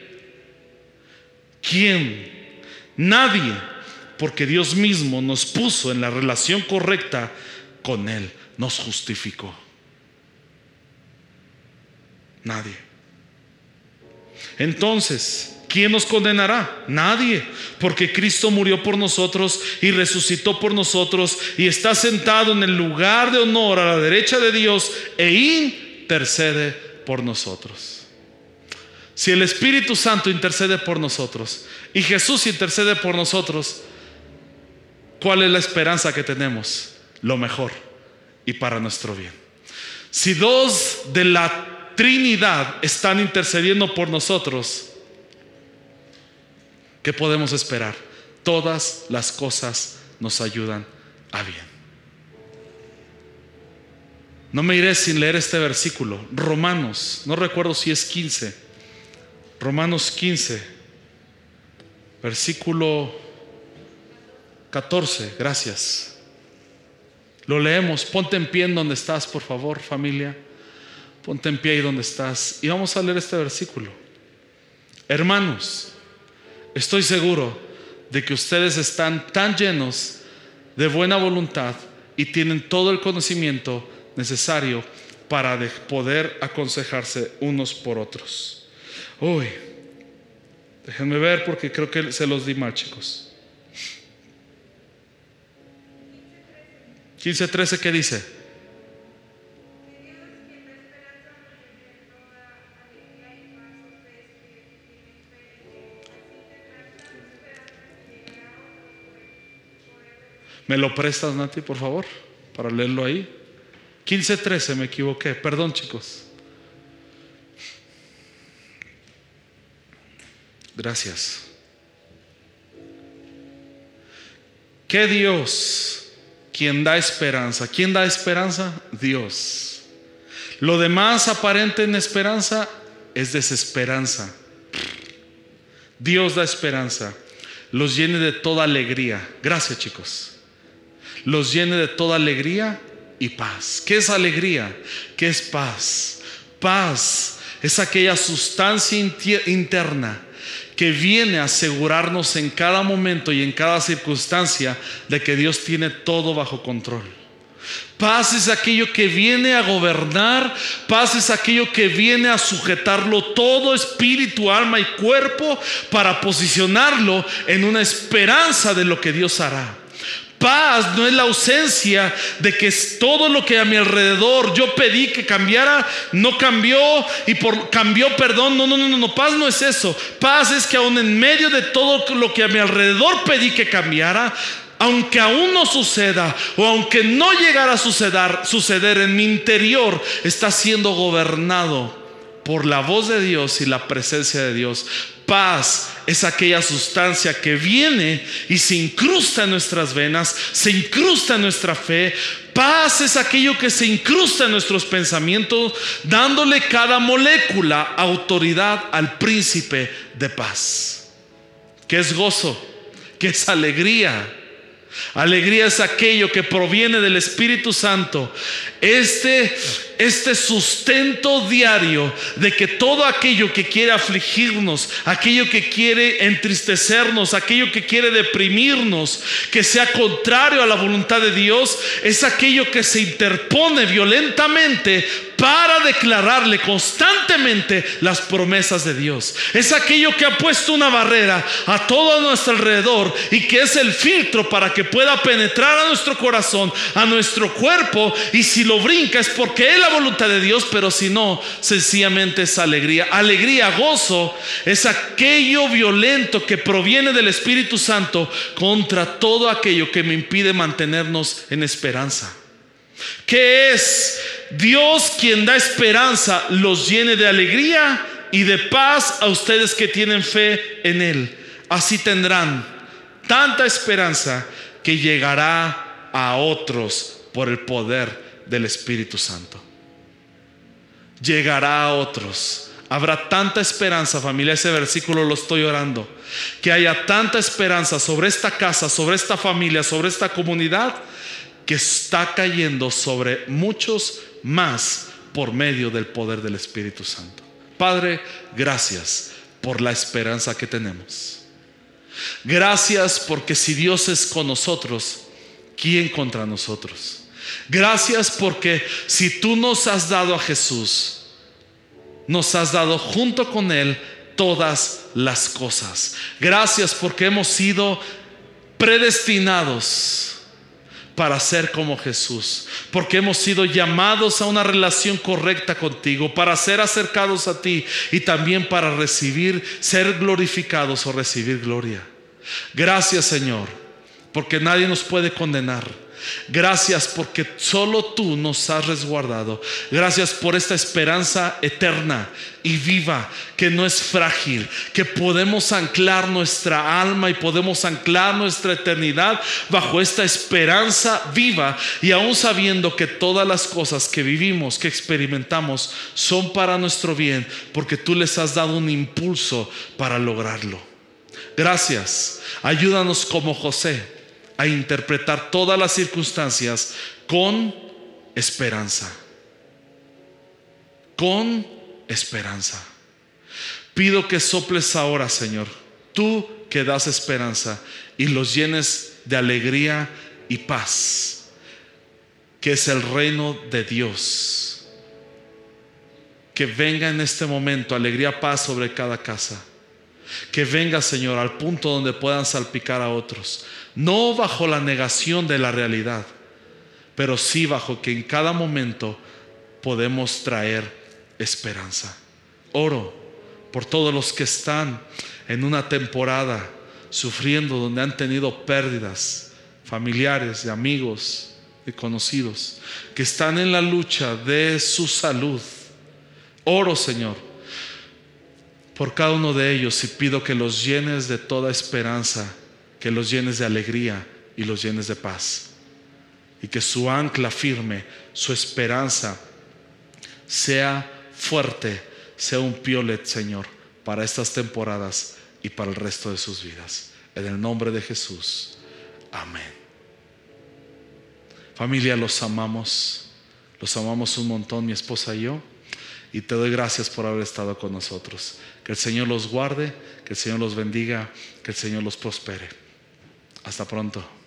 ¿Quién? Nadie, porque Dios mismo nos puso en la relación correcta con Él, nos justificó. Nadie. Entonces, ¿quién nos condenará? Nadie, porque Cristo murió por nosotros y resucitó por nosotros y está sentado en el lugar de honor a la derecha de Dios e intercede por nosotros. Si el Espíritu Santo intercede por nosotros y Jesús intercede por nosotros, ¿cuál es la esperanza que tenemos? Lo mejor y para nuestro bien. Si dos de la Trinidad están intercediendo por nosotros, ¿Qué podemos esperar? Todas las cosas nos ayudan a bien. No me iré sin leer este versículo. Romanos, no recuerdo si es 15. Romanos 15, versículo 14. Gracias. Lo leemos. Ponte en pie en donde estás, por favor, familia. Ponte en pie ahí donde estás. Y vamos a leer este versículo. Hermanos, Estoy seguro de que ustedes están tan llenos de buena voluntad y tienen todo el conocimiento necesario para poder aconsejarse unos por otros. Uy, déjenme ver porque creo que se los di mal, chicos. 15.13, ¿qué dice? ¿Me lo prestas, Nati, por favor? Para leerlo ahí. 15.13, me equivoqué. Perdón, chicos. Gracias. ¿Qué Dios quien da esperanza. ¿Quién da esperanza? Dios. Lo demás aparente en esperanza es desesperanza. Dios da esperanza. Los llene de toda alegría. Gracias chicos. Los llene de toda alegría y paz. ¿Qué es alegría? ¿Qué es paz? Paz es aquella sustancia interna que viene a asegurarnos en cada momento y en cada circunstancia de que Dios tiene todo bajo control. Paz es aquello que viene a gobernar, paz es aquello que viene a sujetarlo todo, espíritu, alma y cuerpo, para posicionarlo en una esperanza de lo que Dios hará. Paz no es la ausencia de que todo lo que a mi alrededor yo pedí que cambiara, no cambió y por cambió, perdón, no, no, no, no, paz no es eso. Paz es que aún en medio de todo lo que a mi alrededor pedí que cambiara, aunque aún no suceda o aunque no llegara a suceder, suceder en mi interior, está siendo gobernado por la voz de Dios y la presencia de Dios. Paz es aquella sustancia que viene y se incrusta en nuestras venas, se incrusta en nuestra fe. Paz es aquello que se incrusta en nuestros pensamientos, dándole cada molécula autoridad al príncipe de paz. Que es gozo, que es alegría, Alegría es aquello que proviene del Espíritu Santo. Este, este sustento diario de que todo aquello que quiere afligirnos, aquello que quiere entristecernos, aquello que quiere deprimirnos, que sea contrario a la voluntad de Dios, es aquello que se interpone violentamente para declararle constantemente las promesas de Dios. Es aquello que ha puesto una barrera a todo nuestro alrededor y que es el filtro para que pueda penetrar a nuestro corazón, a nuestro cuerpo. Y si lo brinca es porque es la voluntad de Dios, pero si no, sencillamente es alegría. Alegría, gozo, es aquello violento que proviene del Espíritu Santo contra todo aquello que me impide mantenernos en esperanza. ¿Qué es? Dios quien da esperanza los llene de alegría y de paz a ustedes que tienen fe en Él. Así tendrán tanta esperanza que llegará a otros por el poder del Espíritu Santo. Llegará a otros. Habrá tanta esperanza, familia, ese versículo lo estoy orando. Que haya tanta esperanza sobre esta casa, sobre esta familia, sobre esta comunidad, que está cayendo sobre muchos más por medio del poder del Espíritu Santo. Padre, gracias por la esperanza que tenemos. Gracias porque si Dios es con nosotros, ¿quién contra nosotros? Gracias porque si tú nos has dado a Jesús, nos has dado junto con Él todas las cosas. Gracias porque hemos sido predestinados para ser como Jesús, porque hemos sido llamados a una relación correcta contigo, para ser acercados a ti y también para recibir, ser glorificados o recibir gloria. Gracias Señor, porque nadie nos puede condenar Gracias porque solo tú nos has resguardado. Gracias por esta esperanza eterna y viva que no es frágil, que podemos anclar nuestra alma y podemos anclar nuestra eternidad bajo esta esperanza viva y aún sabiendo que todas las cosas que vivimos, que experimentamos, son para nuestro bien, porque tú les has dado un impulso para lograrlo. Gracias. Ayúdanos como José a interpretar todas las circunstancias con esperanza. Con esperanza. Pido que soples ahora, Señor, tú que das esperanza y los llenes de alegría y paz, que es el reino de Dios. Que venga en este momento alegría, paz sobre cada casa. Que venga, Señor, al punto donde puedan salpicar a otros no bajo la negación de la realidad, pero sí bajo que en cada momento podemos traer esperanza. Oro por todos los que están en una temporada sufriendo donde han tenido pérdidas familiares, de amigos, y conocidos, que están en la lucha de su salud. Oro, Señor, por cada uno de ellos y pido que los llenes de toda esperanza que los llenes de alegría y los llenes de paz. y que su ancla firme, su esperanza, sea fuerte, sea un piolet, Señor, para estas temporadas y para el resto de sus vidas. En el nombre de Jesús. Amén. Familia, los amamos. Los amamos un montón, mi esposa y yo. Y te doy gracias por haber estado con nosotros. Que el Señor los guarde, que el Señor los bendiga, que el Señor los prospere. Hasta pronto.